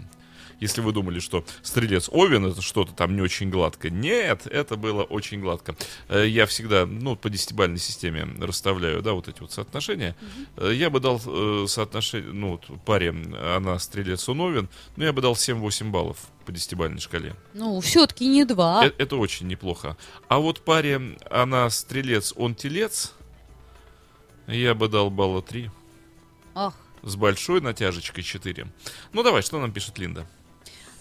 Если вы думали, что стрелец Овен это что-то там не очень гладко. Нет, это было очень гладко. Э, Я всегда, ну, по десятибальной системе расставляю, да, вот эти вот соотношения. Э, Я бы дал э, соотношение, ну, вот паре, она стрелец, он Овен, но я бы дал 7-8 баллов по десятибальной шкале. Ну, все-таки не два. Э- Это очень неплохо. А вот паре, она стрелец, он телец, я бы дал балла 3. Ах. С большой натяжечкой 4. Ну давай, что нам пишет Линда?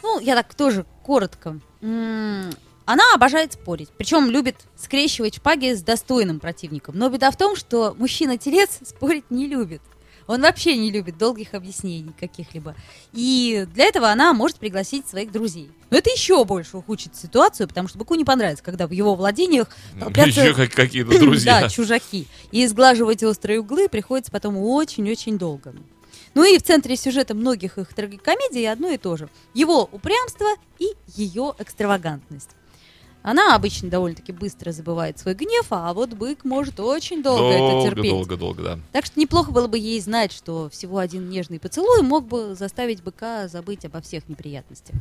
Ну, я так тоже коротко. Она обожает спорить, причем любит скрещивать шпаги с достойным противником. Но беда в том, что мужчина-телец спорить не любит. Он вообще не любит долгих объяснений каких-либо. И для этого она может пригласить своих друзей. Но это еще больше ухудшит ситуацию, потому что быку не понравится, когда в его владениях толпятся Еще как- какие-то друзья. да, чужаки. И сглаживать острые углы приходится потом очень-очень долго. Ну и в центре сюжета многих их трагикомедий одно и то же. Его упрямство и ее экстравагантность. Она обычно довольно-таки быстро забывает свой гнев, а вот бык может очень долго, это Долго, терпеть. долго, долго, да. Так что неплохо было бы ей знать, что всего один нежный поцелуй мог бы заставить быка забыть обо всех неприятностях.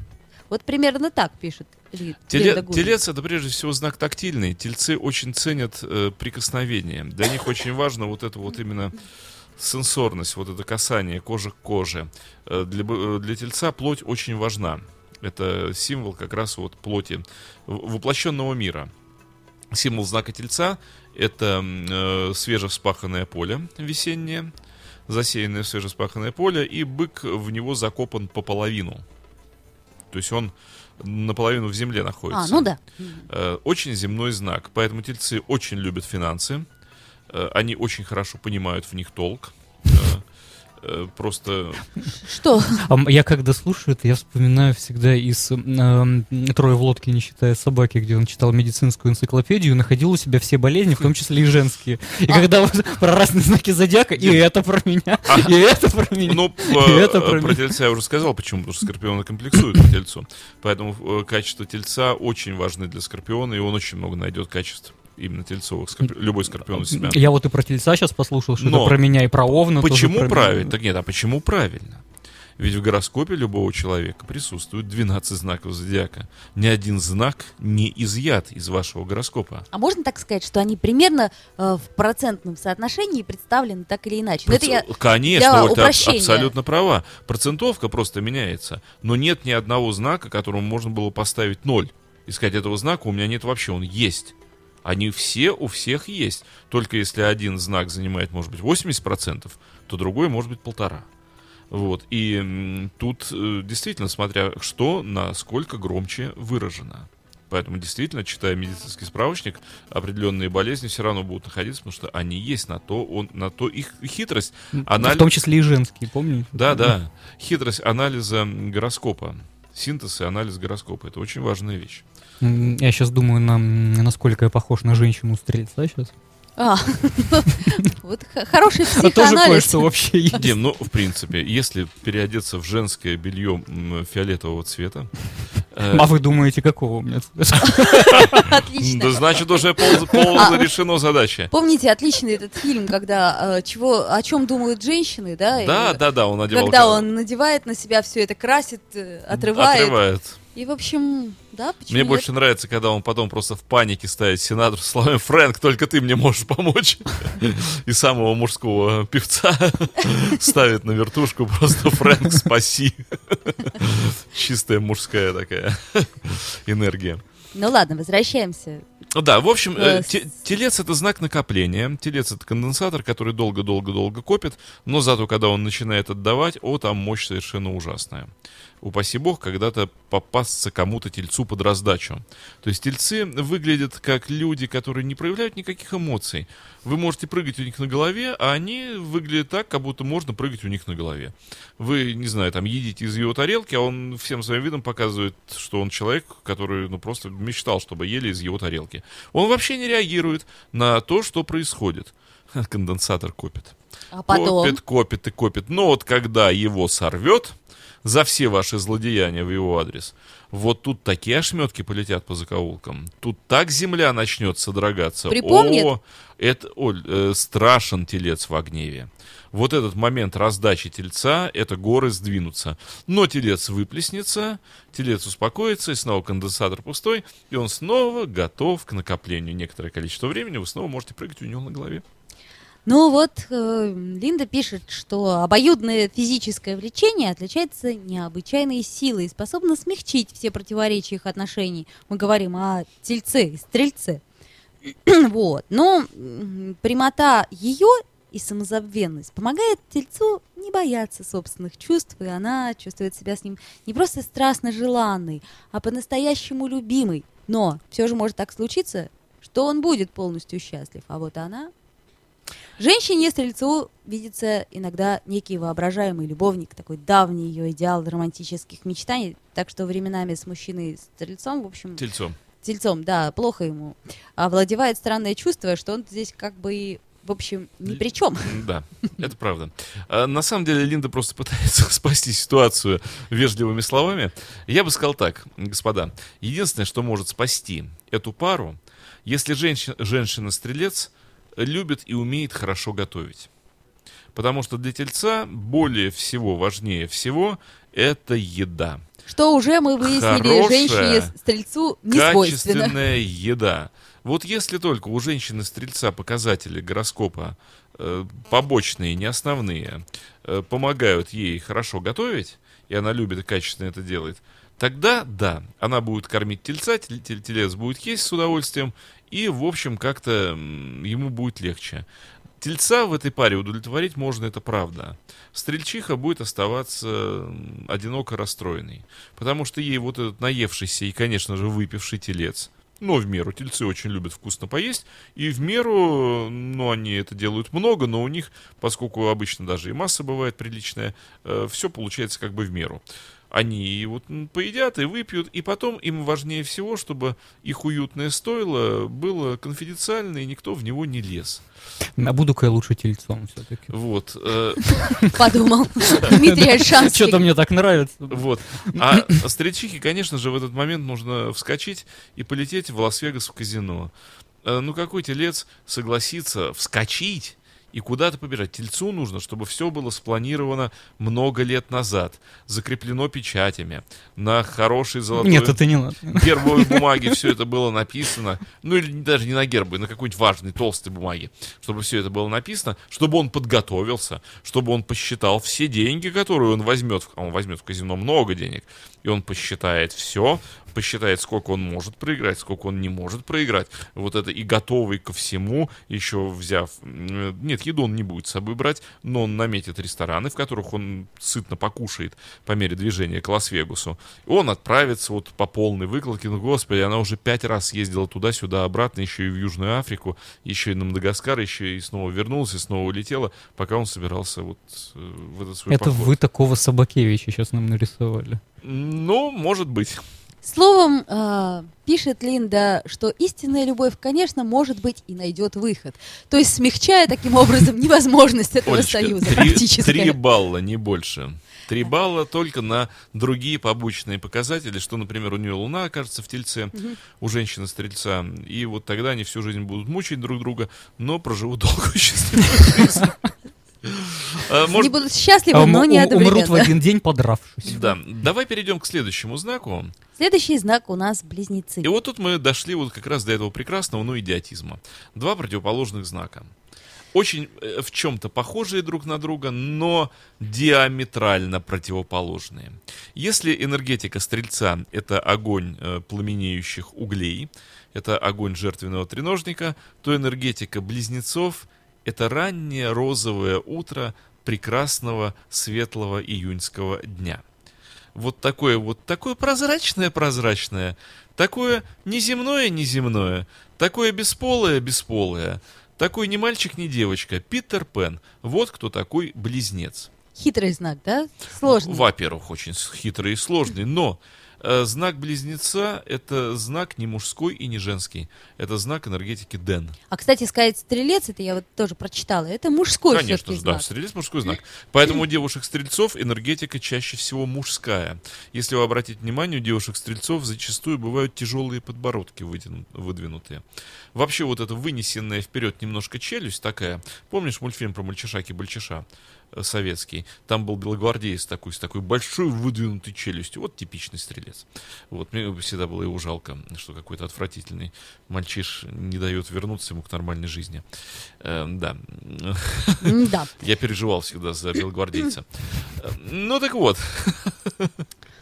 Вот примерно так пишет Ли- Теле- телец это прежде всего знак тактильный. Тельцы очень ценят э, прикосновение. Для них очень важно вот это вот именно сенсорность, вот это касание кожи к коже. Э, Для, э, для тельца плоть очень важна. Это символ как раз вот плоти в- воплощенного мира. Символ знака тельца это э, свежевспаханное поле весеннее, засеянное свежевспаханное поле, и бык в него закопан по половину. То есть он наполовину в земле находится. А, ну да. Э, очень земной знак. Поэтому тельцы очень любят финансы. Э, Они очень хорошо понимают в них толк. Э, э, Просто Что? А я когда слушаю это, я вспоминаю всегда из эм, «Трое в лодке, не считая собаки», где он читал медицинскую энциклопедию, находил у себя все болезни, в том числе и женские. И когда вот про разные знаки зодиака, и это про меня, и это про меня. Ну, И это э, про про меня. тельца я уже сказал, почему. Потому что скорпионы комплексуют по тельцу. Поэтому э, качества тельца очень важны для скорпиона, и он очень много найдет качеств именно тельцовых. Скорпи- Любой скорпион у себя. Я вот и про тельца сейчас послушал, что Но это про меня, и про овна тоже Почему про меня. правильно? Так нет, а почему правильно? Ведь в гороскопе любого человека присутствует 12 знаков зодиака. Ни один знак не изъят из вашего гороскопа. А можно так сказать, что они примерно э, в процентном соотношении представлены так или иначе? Ну, это я Проц- Конечно, для Оль, ты абсолютно права. Процентовка просто меняется. Но нет ни одного знака, которому можно было поставить ноль. И сказать, этого знака у меня нет вообще, он есть. Они все у всех есть. Только если один знак занимает, может быть, 80%, то другой может быть полтора. Вот. И тут э, действительно, смотря что, насколько громче выражено. Поэтому действительно, читая медицинский справочник, определенные болезни все равно будут находиться, потому что они есть на то, он, на то их хитрость. Анали- В том числе и женские, помните? Да, да. Хитрость анализа гороскопа. Синтез и анализ гороскопа. Это очень важная вещь. Я сейчас думаю, на, насколько я похож на женщину-стрельца сейчас. А, вот хороший А тоже психоанализ. кое-что вообще есть. Дим, ну, в принципе, если переодеться в женское белье фиолетового цвета, А вы думаете, какого у меня цвета? Отлично. да значит уже пол, пол А. решено задача. Помните отличный этот фильм, когда э, чего, о чем думают женщины, да? Да, да, да, он надевал... Когда он надевает на себя все это, красит, э, отрывает. Отрывает. И, в общем, да, почему Мне нет? больше нравится, когда он потом просто в панике ставит сенатор словами «Фрэнк, только ты мне можешь помочь». И самого мужского певца ставит на вертушку просто «Фрэнк, спаси». Чистая мужская такая энергия. Ну ладно, возвращаемся. Ну Да, в общем, э, Э, те- телец это знак накопления. Телец это конденсатор, который долго-долго-долго копит, но зато когда он начинает отдавать, о, там мощь совершенно ужасная. Упаси бог, когда-то попасться кому-то тельцу под раздачу. То есть тельцы выглядят как люди, которые не проявляют никаких эмоций. Вы можете прыгать у них на голове, а они выглядят так, как будто можно прыгать у них на голове. Вы, не знаю, там едите из его тарелки, а он всем своим видом показывает, что он человек, который, ну, просто мечтал, чтобы ели из его тарелки. Он вообще не реагирует на то, что происходит. Конденсатор копит. А потом... Копит, копит и копит. Но вот когда его сорвет, за все ваши злодеяния в его адрес. Вот тут такие ошметки полетят по закоулкам. Тут так земля начнет содрогаться. Припомнит? О, это, Оль, э, страшен телец в гневе. Вот этот момент раздачи тельца, это горы сдвинутся. Но телец выплеснется, телец успокоится, и снова конденсатор пустой, и он снова готов к накоплению. Некоторое количество времени вы снова можете прыгать у него на голове. Ну вот, э, Линда пишет, что обоюдное физическое влечение отличается необычайной силой и способно смягчить все противоречия их отношений. Мы говорим о тельце и стрельце. вот. Но прямота ее и самозабвенность помогает тельцу не бояться собственных чувств, и она чувствует себя с ним не просто страстно желанной, а по-настоящему любимой. Но все же может так случиться, что он будет полностью счастлив, а вот она Женщине стрельцу видится иногда некий воображаемый любовник, такой давний ее идеал романтических мечтаний. Так что временами с мужчиной стрельцом, в общем, Тельцом. тельцом, да, плохо ему. Овладевает странное чувство, что он здесь как бы и, в общем, ни при чем. Да, это правда. А, на самом деле Линда просто пытается спасти ситуацию вежливыми словами. Я бы сказал так, господа. Единственное, что может спасти эту пару, если женщина, женщина-стрелец любит и умеет хорошо готовить. Потому что для тельца более всего, важнее всего, это еда. Что уже мы выяснили, Хорошая, женщине-стрельцу не свойственно. Качественная еда. Вот если только у женщины-стрельца показатели гороскопа э, побочные, не основные, э, помогают ей хорошо готовить, и она любит и качественно это делает, тогда да, она будет кормить тельца, тель- тель- телец будет есть с удовольствием, и, в общем, как-то ему будет легче. Тельца в этой паре удовлетворить можно, это правда. Стрельчиха будет оставаться одиноко расстроенной. Потому что ей вот этот наевшийся и, конечно же, выпивший телец, но в меру. Тельцы очень любят вкусно поесть. И в меру, ну, они это делают много, но у них, поскольку обычно даже и масса бывает приличная, все получается как бы в меру. Они и вот поедят и выпьют, и потом им важнее всего, чтобы их уютное стойло было конфиденциально, и никто в него не лез. А буду-ка я лучше тельцом все-таки. Вот. э, Подумал. Дмитрий Альшанский. Что-то мне так нравится. Вот. А стрельчихе, конечно же, в этот момент нужно вскочить и полететь в Лас-Вегас в казино. Э, Ну, какой телец согласится вскочить и куда-то побежать? Тельцу нужно, чтобы все было спланировано много лет назад, закреплено печатями, на хорошей золотой Нет, это не надо. гербовой бумаге все это было написано, ну или даже не на гербовой, на какой-нибудь важной толстой бумаге, чтобы все это было написано, чтобы он подготовился, чтобы он посчитал все деньги, которые он возьмет, а он возьмет в казино много денег, и он посчитает все, посчитает, сколько он может проиграть, сколько он не может проиграть. Вот это и готовый ко всему, еще взяв... Нет, еду он не будет с собой брать, но он наметит рестораны, в которых он сытно покушает по мере движения к Лас-Вегасу. Он отправится вот по полной выкладке. Ну, господи, она уже пять раз ездила туда-сюда, обратно, еще и в Южную Африку, еще и на Мадагаскар, еще и снова вернулась, и снова улетела, пока он собирался вот э, в этот свой Это поход. вы такого Собакевича сейчас нам нарисовали. Ну, может быть. Словом, э, пишет Линда, что истинная любовь, конечно, может быть и найдет выход. То есть смягчая таким образом невозможность этого Олечка, союза три, практически. три балла, не больше. Три балла только на другие побочные показатели, что, например, у нее Луна окажется в Тельце, у женщины-стрельца, и вот тогда они всю жизнь будут мучить друг друга, но проживут долгую и счастливую жизнь. Они может- будут счастливы, А, но не умрут в один день, подравшись. Да, давай перейдем к следующему знаку. Следующий знак у нас близнецы. И вот тут мы дошли вот как раз до этого прекрасного, ну, идиотизма. Два противоположных знака. Очень э, в чем-то похожие друг на друга, но диаметрально противоположные. Если энергетика стрельца — это огонь э, пламенеющих углей, это огонь жертвенного треножника, то энергетика близнецов — это раннее розовое утро прекрасного светлого июньского дня вот такое вот, такое прозрачное-прозрачное, такое неземное-неземное, такое бесполое-бесполое, такой ни мальчик, ни девочка, Питер Пен. Вот кто такой близнец. Хитрый знак, да? Сложный. Во-первых, очень хитрый и сложный, но Знак близнеца — это знак не мужской и не женский. Это знак энергетики Дэн. А, кстати, сказать стрелец, это я вот тоже прочитала, это мужской Конечно же, да, стрелец мужской знак. Поэтому у девушек-стрельцов энергетика чаще всего мужская. Если вы обратите внимание, у девушек-стрельцов зачастую бывают тяжелые подбородки выдвину- выдвинутые. Вообще вот эта вынесенная вперед немножко челюсть такая. Помнишь мультфильм про мальчишаки-бальчиша? Советский. Там был белогвардеец такой, с такой большой выдвинутой челюстью. Вот типичный стрелец. Вот мне всегда было его жалко, что какой-то отвратительный мальчиш не дает вернуться ему к нормальной жизни. Э, да. Да. Я переживал всегда за белогвардейца. Э, Ну так вот.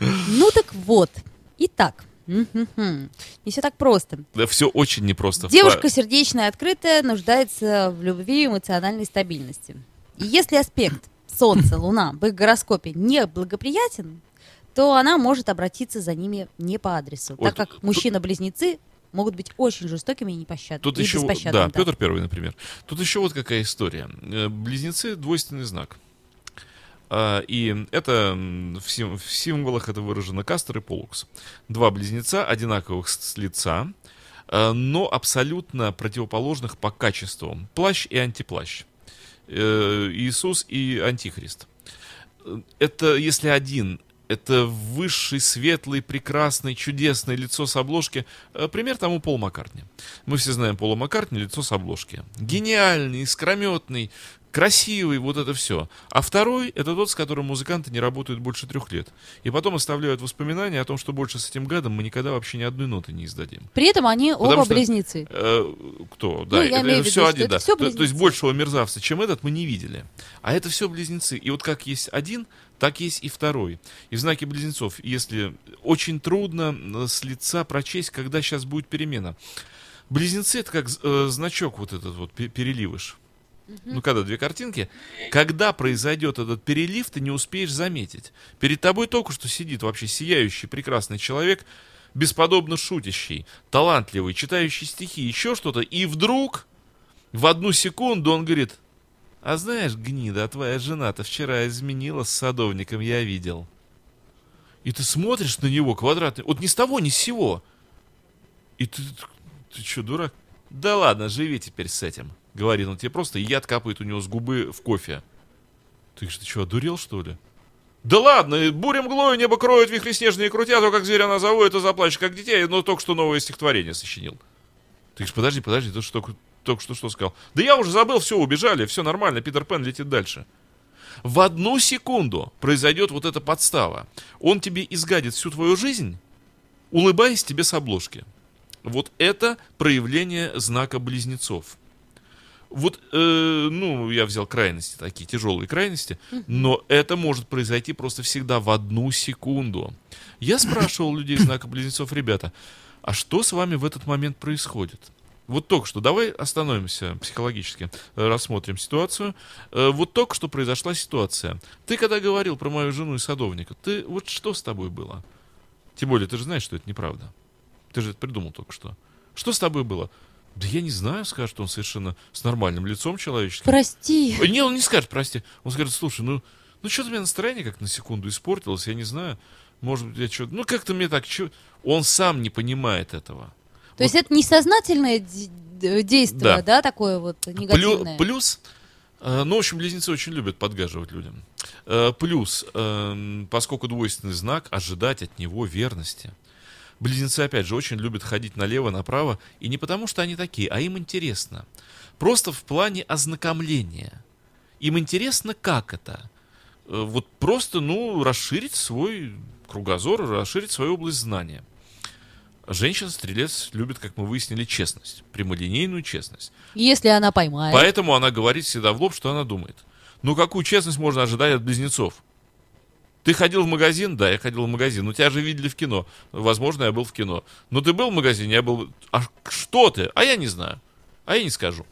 Ну так вот. Итак. Не все так просто. Да все очень непросто. Девушка сердечная, открытая, нуждается в любви и эмоциональной стабильности. И если аспект Солнце, Луна в их гороскопе не благоприятен, то она может обратиться за ними не по адресу, Вот так как мужчины-близнецы могут быть очень жестокими и непощадными. Тут и еще, да, беспощадными, Петр Первый, например. Тут еще вот какая история. Э, Близнецы двойственный знак. А, И это в, сим- в символах это выражено Кастер и Полукс. Два близнеца одинаковых с с лица, э, но абсолютно противоположных по качеству. Плащ и антиплащ. Э, Иисус и Антихрист. Э, Это если один это высший, светлый, прекрасный, чудесное лицо с обложки. Э, Пример тому Пол Маккартни. Мы все знаем Пола Маккартни, лицо с обложки. Гениальный, искрометный, красивый, вот это все. А второй — это тот, с которым музыканты не работают больше трех лет. И потом оставляют воспоминания о том, что больше с этим гадом мы никогда вообще ни одной ноты не издадим. При этом они Потому оба что- близнецы. Э, кто? Да, Ну, это, виду, все один, это да. всё То, то есть большего мерзавца, чем этот, мы не видели. А это все близнецы. И вот как есть один, так есть и второй. И в знаке близнецов, если очень трудно э, с лица прочесть, когда сейчас будет перемена. Близнецы это как э, значок вот этот вот пе- переливыш. Ну, когда две картинки, когда произойдет этот перелив, ты не успеешь заметить. Перед тобой только что сидит вообще сияющий, прекрасный человек, бесподобно шутящий, талантливый, читающий стихи, еще что-то, и вдруг в одну секунду он говорит, а знаешь, гнида, а твоя жена-то вчера изменила с садовником, я видел. И ты смотришь на него квадратный, вот ни с того, ни с сего. И ты, ты, что, дурак? Да ладно, живи теперь с этим. Говорит он тебе просто, и яд капает у него с губы в кофе. Ты что, ты что, одурел, что ли? Да ладно, буря мглою небо кроют, вихри снежные крутя, то как зверя она завоет, то заплачешь, как детей, но только что новое стихотворение сочинил. Ты говоришь, подожди, подожди, ты что, только, что что сказал? Да я уже забыл, все, убежали, все нормально, Питер Пен летит дальше. В одну секунду произойдет вот эта подстава. Он тебе изгадит всю твою жизнь, улыбаясь тебе с обложки. Вот это проявление знака близнецов. Вот, э, ну, я взял крайности, такие тяжелые крайности, но это может произойти просто всегда в одну секунду. Я спрашивал людей знака близнецов, ребята, а что с вами в этот момент происходит? Вот только что, давай остановимся психологически, э, рассмотрим ситуацию. Э, Вот только что произошла ситуация. Ты когда говорил про мою жену и садовника, ты вот что с тобой было? Тем более, ты же знаешь, что это неправда. Ты же это придумал только что. Что с тобой было? Да я не знаю, скажет он совершенно с нормальным лицом человеческим. Прости. Э, Не, он не скажет, прости. Он скажет, слушай, ну, ну что-то у меня настроение как на секунду испортилось, я не знаю. Может быть, я что-то... Ну, как-то мне так... чё- Он сам не понимает этого. То есть это несознательное д- действие, Да. да, такое вот Плю- негативное? плюс, э, ну, в общем, близнецы очень любят подгаживать людям. Э, плюс, эм, поскольку двойственный знак, ожидать от него верности. Близнецы, опять же, очень любят ходить налево, направо, и не потому, что они такие, а им интересно. Просто в плане ознакомления. Им интересно, как это. Э, Вот просто, ну, расширить свой кругозор, расширить свою область знания. Женщина-стрелец любит, как мы выяснили, честность, прямолинейную честность. Если она поймает. Поэтому она говорит всегда в лоб, что она думает. Ну, какую честность можно ожидать от близнецов? Ты ходил в магазин? Да, я ходил в магазин. Ну, тебя же видели в кино. Возможно, я был в кино. Но ты был в магазине? Я был... А что ты? А я не знаю. А я не скажу.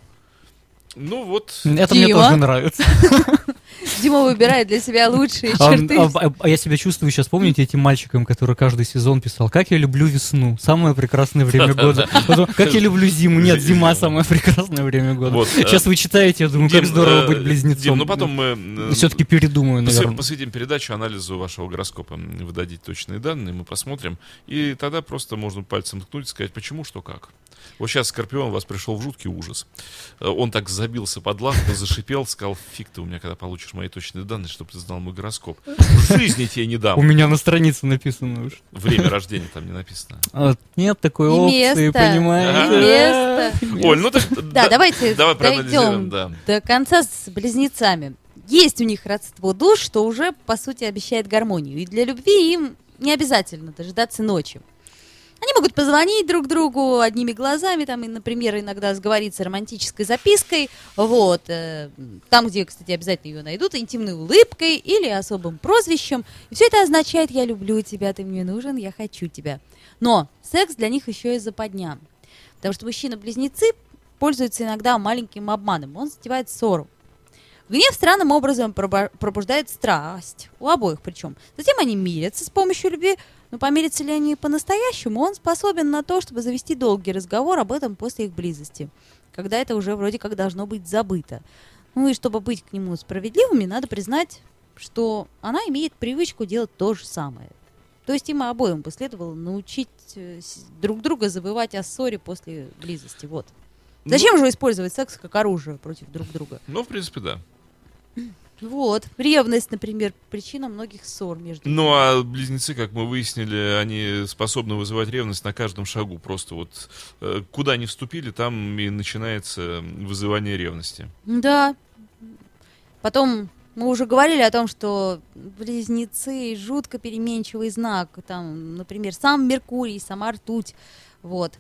Ну, вот... Это мне Дима? тоже нравится. Дима выбирает для себя лучшие А, черты. а- а- а я себя чувствую сейчас, помните, этим мальчиком, который каждый сезон писал, как я люблю весну, самое прекрасное время года. Потом, как я люблю зиму, нет, зима самое прекрасное время года. Вот, э, Сейчас вы читаете, я думаю, как Дим, здорово э, быть близнецом. Дим, ну потом мы... Все-таки передумаю, наверное. Посвятим передачу анализу вашего гороскопа. М, Вы дадите точные данные, мы посмотрим. И тогда просто можно пальцем ткнуть и сказать, почему, что, как. Вот сейчас Скорпион у вас пришел в жуткий ужас. Э, Он так забился под лавку, зашипел, сказал, фиг ты у меня, когда получишь мои точные данные, чтобы ты знал мой гороскоп. В жизни тебе не У дам. меня на странице написано уж. Время рождения там не написано. А, Нет такой И опции, место, понимаете? и место. Оль, ну так... Да, давайте Давай дойдем да. до конца с близнецами. Есть у них родство душ, что уже, по сути, обещает гармонию. И для любви им не обязательно дожидаться ночи. Они могут позвонить друг другу одними глазами, там, и, например, иногда сговориться романтической запиской, вот, э, там, где, кстати, обязательно ее найдут, интимной улыбкой или особым прозвищем. И все это означает «я люблю тебя, ты мне нужен, я хочу тебя». Но секс для них еще и западня. Потому что мужчины-близнецы пользуются иногда маленьким обманом. Он затевает ссору. Гнев странным образом пробуждает страсть. У обоих причем. Затем они мирятся с помощью любви. Но помирятся ли они по-настоящему, он способен на то, чтобы завести долгий разговор об этом после их близости. Когда это уже вроде как должно быть забыто. Ну и чтобы быть к нему справедливыми, надо признать, что она имеет привычку делать то же самое. То есть им обоим бы следовало научить э, друг друга забывать о ссоре после близости. Вот. Зачем же использовать секс как оружие против друг друга? Ну, в принципе, да. Вот. Ревность, например, причина многих ссор между Ну, а близнецы, как мы выяснили, они способны вызывать ревность на каждом шагу. Просто вот э, куда они вступили, там и начинается вызывание ревности. Да. Потом мы уже говорили о том, что близнецы жутко переменчивый знак. Там, например, сам Меркурий, сама ртуть. Вот.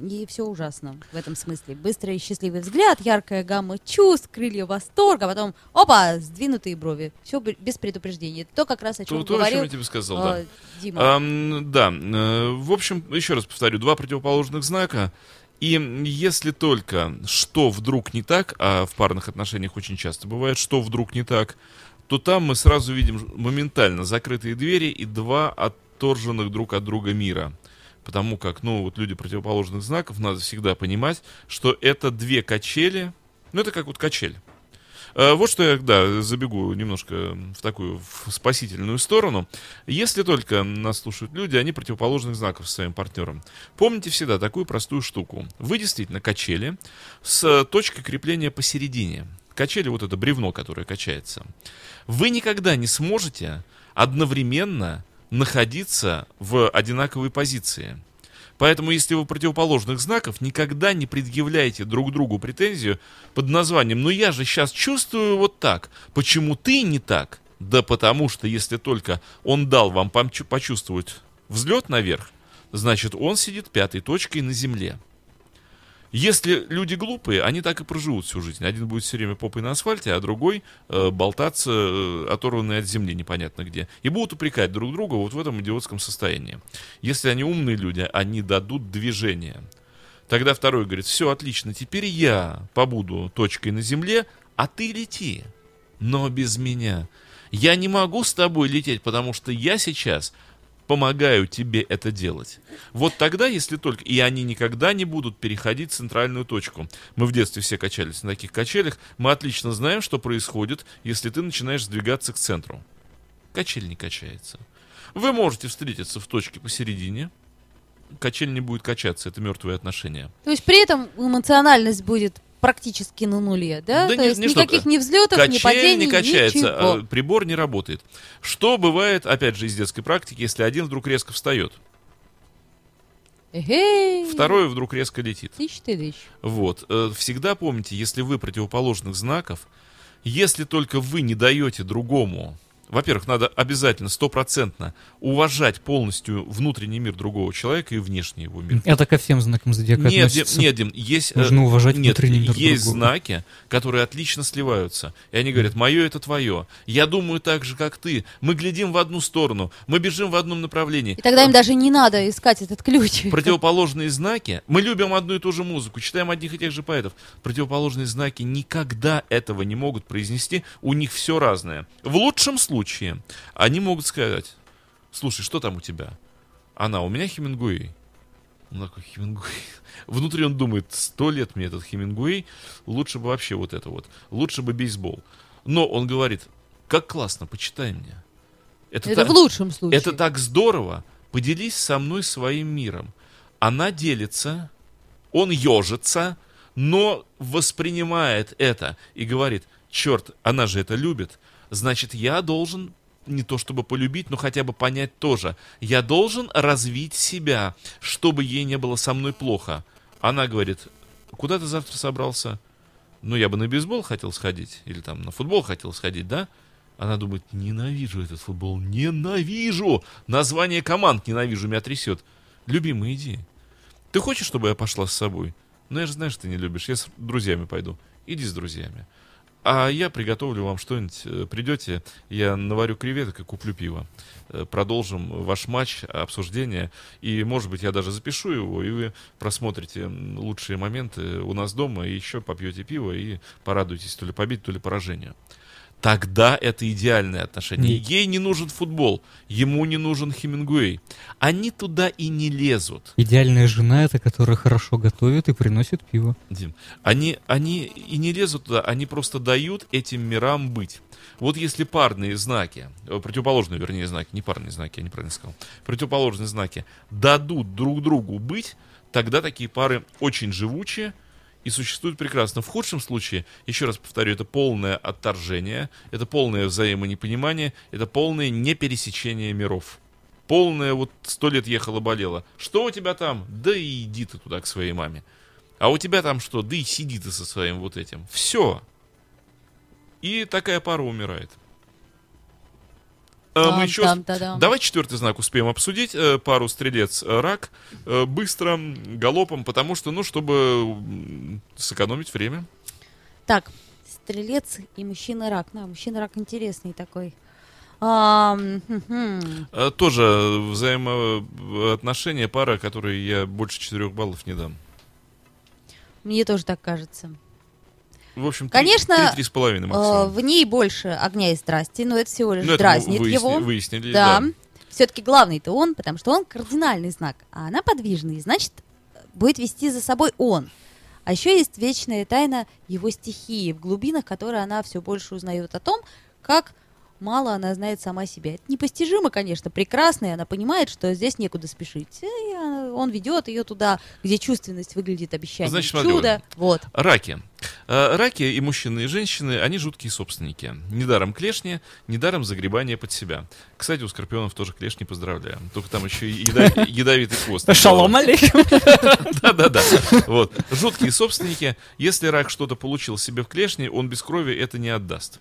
И все ужасно в этом смысле. Быстрый и счастливый взгляд, яркая гамма чувств, крылья восторга, а потом, опа, сдвинутые брови. Все без предупреждения. То, как раз о чем То, то, о чем говорил я тебе сказал, да. э, Дима. Ам, да, э, в общем, еще раз повторю, два противоположных знака. И если только что вдруг не так, а в парных отношениях очень часто бывает, что вдруг не так, то там мы сразу видим моментально закрытые двери и два отторженных друг от друга мира. Потому как, ну, вот люди противоположных знаков, надо всегда понимать, что это две качели, ну, это как вот качель. Э, Вот что я, да, забегу немножко в такую в спасительную сторону. Если только нас слушают люди, они противоположных знаков со своим партнером. Помните всегда такую простую штуку. Вы действительно качели с точкой крепления посередине. Качели вот это бревно, которое качается. Вы никогда не сможете одновременно находиться в одинаковой позиции. Поэтому, если вы противоположных знаков, никогда не предъявляйте друг другу претензию под названием «Ну я же сейчас чувствую вот так, почему ты не так?» Да потому что, если только он дал вам почувствовать взлет наверх, значит он сидит пятой точкой на земле. Если люди глупые, они так и проживут всю жизнь. Один будет все время попой на асфальте, а другой э, болтаться, э, оторванный от земли непонятно где. И будут упрекать друг друга вот в этом идиотском состоянии. Если они умные люди, они дадут движение. Тогда второй говорит, все отлично, теперь я побуду точкой на земле, а ты лети. Но без меня. Я не могу с тобой лететь, потому что я сейчас помогаю тебе это делать. Вот тогда, если только... И они никогда не будут переходить в центральную точку. Мы в детстве все качались на таких качелях. Мы отлично знаем, что происходит, если ты начинаешь сдвигаться к центру. Качель не качается. Вы можете встретиться в точке посередине. Качель не будет качаться, это мертвые отношения. То есть при этом эмоциональность будет практически на нуле, да? Да То не- есть не никаких ни взлетов, ни Качель падений, не качается, ничего. а прибор не работает. Что бывает, опять же, из детской практики, если один вдруг резко встает, Эгей. второй вдруг резко летит? Тысяч ты тысяч. Вот. Э, Всегда помните, если вы противоположных знаков, если только вы не даете другому во-первых, надо обязательно, стопроцентно уважать полностью внутренний мир другого человека и внешний его мир. Это ко всем знакам зодиака Нет, Дим, относится. нет, Дим, есть... э, Нужно уважать нет, внутренний мир есть другого. знаки, которые отлично сливаются. И они говорят, мое это твое. Я думаю так же, как ты. Мы глядим в одну сторону. Мы бежим в одном направлении. И тогда им даже не надо искать этот ключ. Противоположные знаки. Мы любим одну и ту же музыку, читаем одних и тех же поэтов. Противоположные знаки никогда этого не могут произнести. У них все разное. В лучшем случае они могут сказать: Слушай, что там у тебя? Она, у меня Хемингуэй. Он такой, Хемингуэй. Внутри он думает, сто лет мне этот Хемингуэй, лучше бы вообще вот это вот, лучше бы бейсбол. Но он говорит, как классно, почитай мне. Это так- в лучшем случае. это так здорово. Поделись со мной своим миром. Она делится, он ежится, но воспринимает это и говорит, черт, она же это любит, значит, я должен не то чтобы полюбить, но хотя бы понять тоже. Я должен развить себя, чтобы ей не было со мной плохо. Она говорит, куда ты завтра собрался? Ну, я бы на бейсбол хотел сходить, или там на футбол хотел сходить, да? Она думает, ненавижу этот футбол, ненавижу! Название команд ненавижу, меня трясет. Любимый, иди. Ты хочешь, чтобы я пошла с собой? Ну, я же знаю, что ты не любишь, я с друзьями пойду. Иди с друзьями. А я приготовлю вам что-нибудь. Э, Придете, я наварю креветок и куплю пиво. Э, Продолжим ваш матч, обсуждение. И, может быть, я даже запишу его, и вы просмотрите лучшие моменты у нас дома, и еще попьете пиво и порадуетесь то ли победе, то ли поражению. Тогда это идеальное отношение. Не- Ей не нужен футбол, ему не нужен Хемингуэй. Они туда и не лезут. Идеальная жена это, которая хорошо готовит и приносит пиво. Дим, они, они и не лезут туда, они просто дают этим мирам быть. Вот если парные знаки, э, противоположные, вернее, знаки, не парные знаки, я неправильно сказал, противоположные знаки дадут друг другу быть, тогда такие пары очень живучие и существуют прекрасно. В худшем случае, еще раз повторю, это полное отторжение, это полное взаимонепонимание, это полное непересечение миров. Полное вот сто лет ехала-болела. Что у тебя там? Да и иди ты туда к своей маме. А у тебя там что? Да и сиди ты со своим вот этим. Все. И такая пара умирает. А, мы еще... Там-там-та-дам. Давай четвертый знак успеем обсудить. Э, Пару стрелец э, рак. Э, Быстро, галопом, потому что, ну, чтобы сэкономить время. Так, стрелец и мужчина рак. Да, мужчина рак интересный такой. Тоже взаимоотношения пара, которые я больше четырех баллов не дам. Мне тоже так кажется. В общем, три- Конечно, три-три с половиной Э, максимум. в ней больше огня и страсти, но это всего лишь Ну, это мы дразнит выясни- его. Выяснили, Да. да. Все-таки главный-то он, потому что он кардинальный знак, а она подвижный, значит, будет вести за собой он. А еще есть вечная тайна его стихии, в глубинах которой она все больше узнает о том, как мало она знает сама себя. Это непостижимо, конечно, прекрасно, и она понимает, что здесь некуда спешить. И он ведет ее туда, где чувственность выглядит обещанием Значит, чуда. Вот. Раки. Э, Раки и мужчины, и женщины, они жуткие собственники. Недаром клешни, недаром загребание под себя. Кстати, у скорпионов тоже клешни поздравляю. Только там еще и яда- ядовитый хвост. Шалом алейкум. Да-да-да. Вот. Жуткие собственники. Если рак что-то получил себе в клешне, он без крови это не отдаст.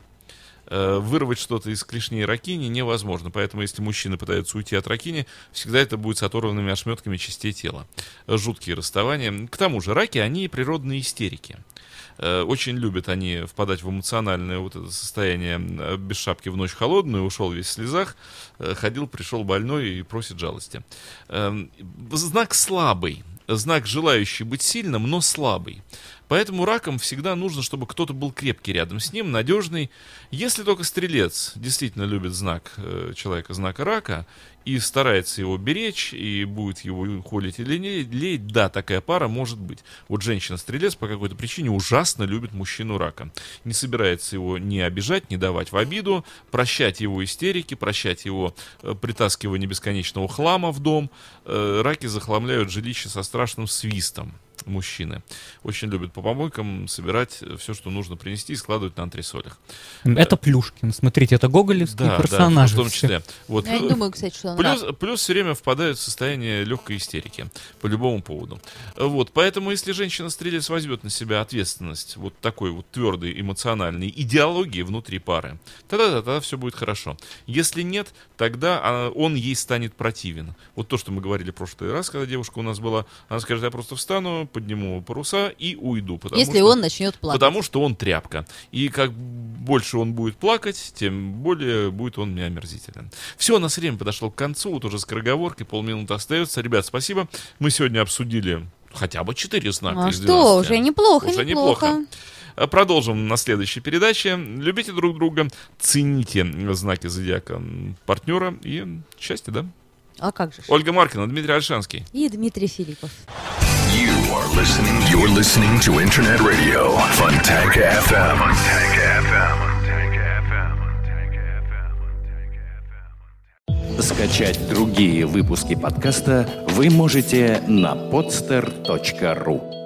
Э, Вырвать что-то из клешней ракини невозможно. Поэтому, если мужчина пытается уйти от ракини, всегда это будет с оторванными ошметками частей тела. Жуткие расставания. К тому же, раки, они природные истерики. Э, Очень любят они впадать в эмоциональное вот это состояние э, без шапки в ночь холодную, ушел весь в слезах, ходил, пришел больной и просит жалости. Эм, Знак слабый, знак желающий быть сильным, но слабый. Поэтому ракам всегда нужно, чтобы кто-то был крепкий рядом с ним, надежный. Если только стрелец действительно любит знак э, человека, знака рака, и старается его беречь, и будет его холить или не леять, да, такая пара может быть. Вот женщина-стрелец по какой-то причине ужасно любит мужчину рака. Не собирается его не обижать, не давать в обиду, прощать его истерики, прощать его э, притаскивание бесконечного хлама в дом. Э, раки захламляют жилище со страшным свистом. Мужчины. Очень любят по помойкам собирать все, что нужно принести и складывать на антресолях. Это Плюшкин. Смотрите, это гоголевский Да, персонаж. да, в том числе. Вот. Я не думаю, кстати, что он Плюс, раб. плюс все время впадают в состояние легкой истерики по любому поводу. Вот, поэтому если женщина-стрелец возьмет на себя ответственность вот такой вот твердой эмоциональной идеологии внутри пары, тогда, тогда все будет хорошо. Если нет, тогда а, он ей станет противен. Вот то, что мы говорили в прошлый раз, когда девушка у нас была, она скажет, я просто встану, подниму паруса и уйду. Потому Если что- он начнет плакать. Потому что он тряпка. И как больше он будет плакать, тем более будет он мне омерзителен. Все, у нас время подошло к концу, вот уже скороговоркой, полминуты остается. Ребят, спасибо. Мы сегодня обсудили хотя бы 4 знака А из что, 12. уже неплохо, Уже неплохо. неплохо. А Продолжим на следующей передаче. Любите друг друга, цените знаки зодиака партнера и счастья, да? А как же? Ольга Маркина, Дмитрий Альшанский. И Дмитрий Филиппов. You are listening. You're listening to Internet Radio, Fontanka FM. FM. Скачать другие выпуски подкаста вы можете на podster.ru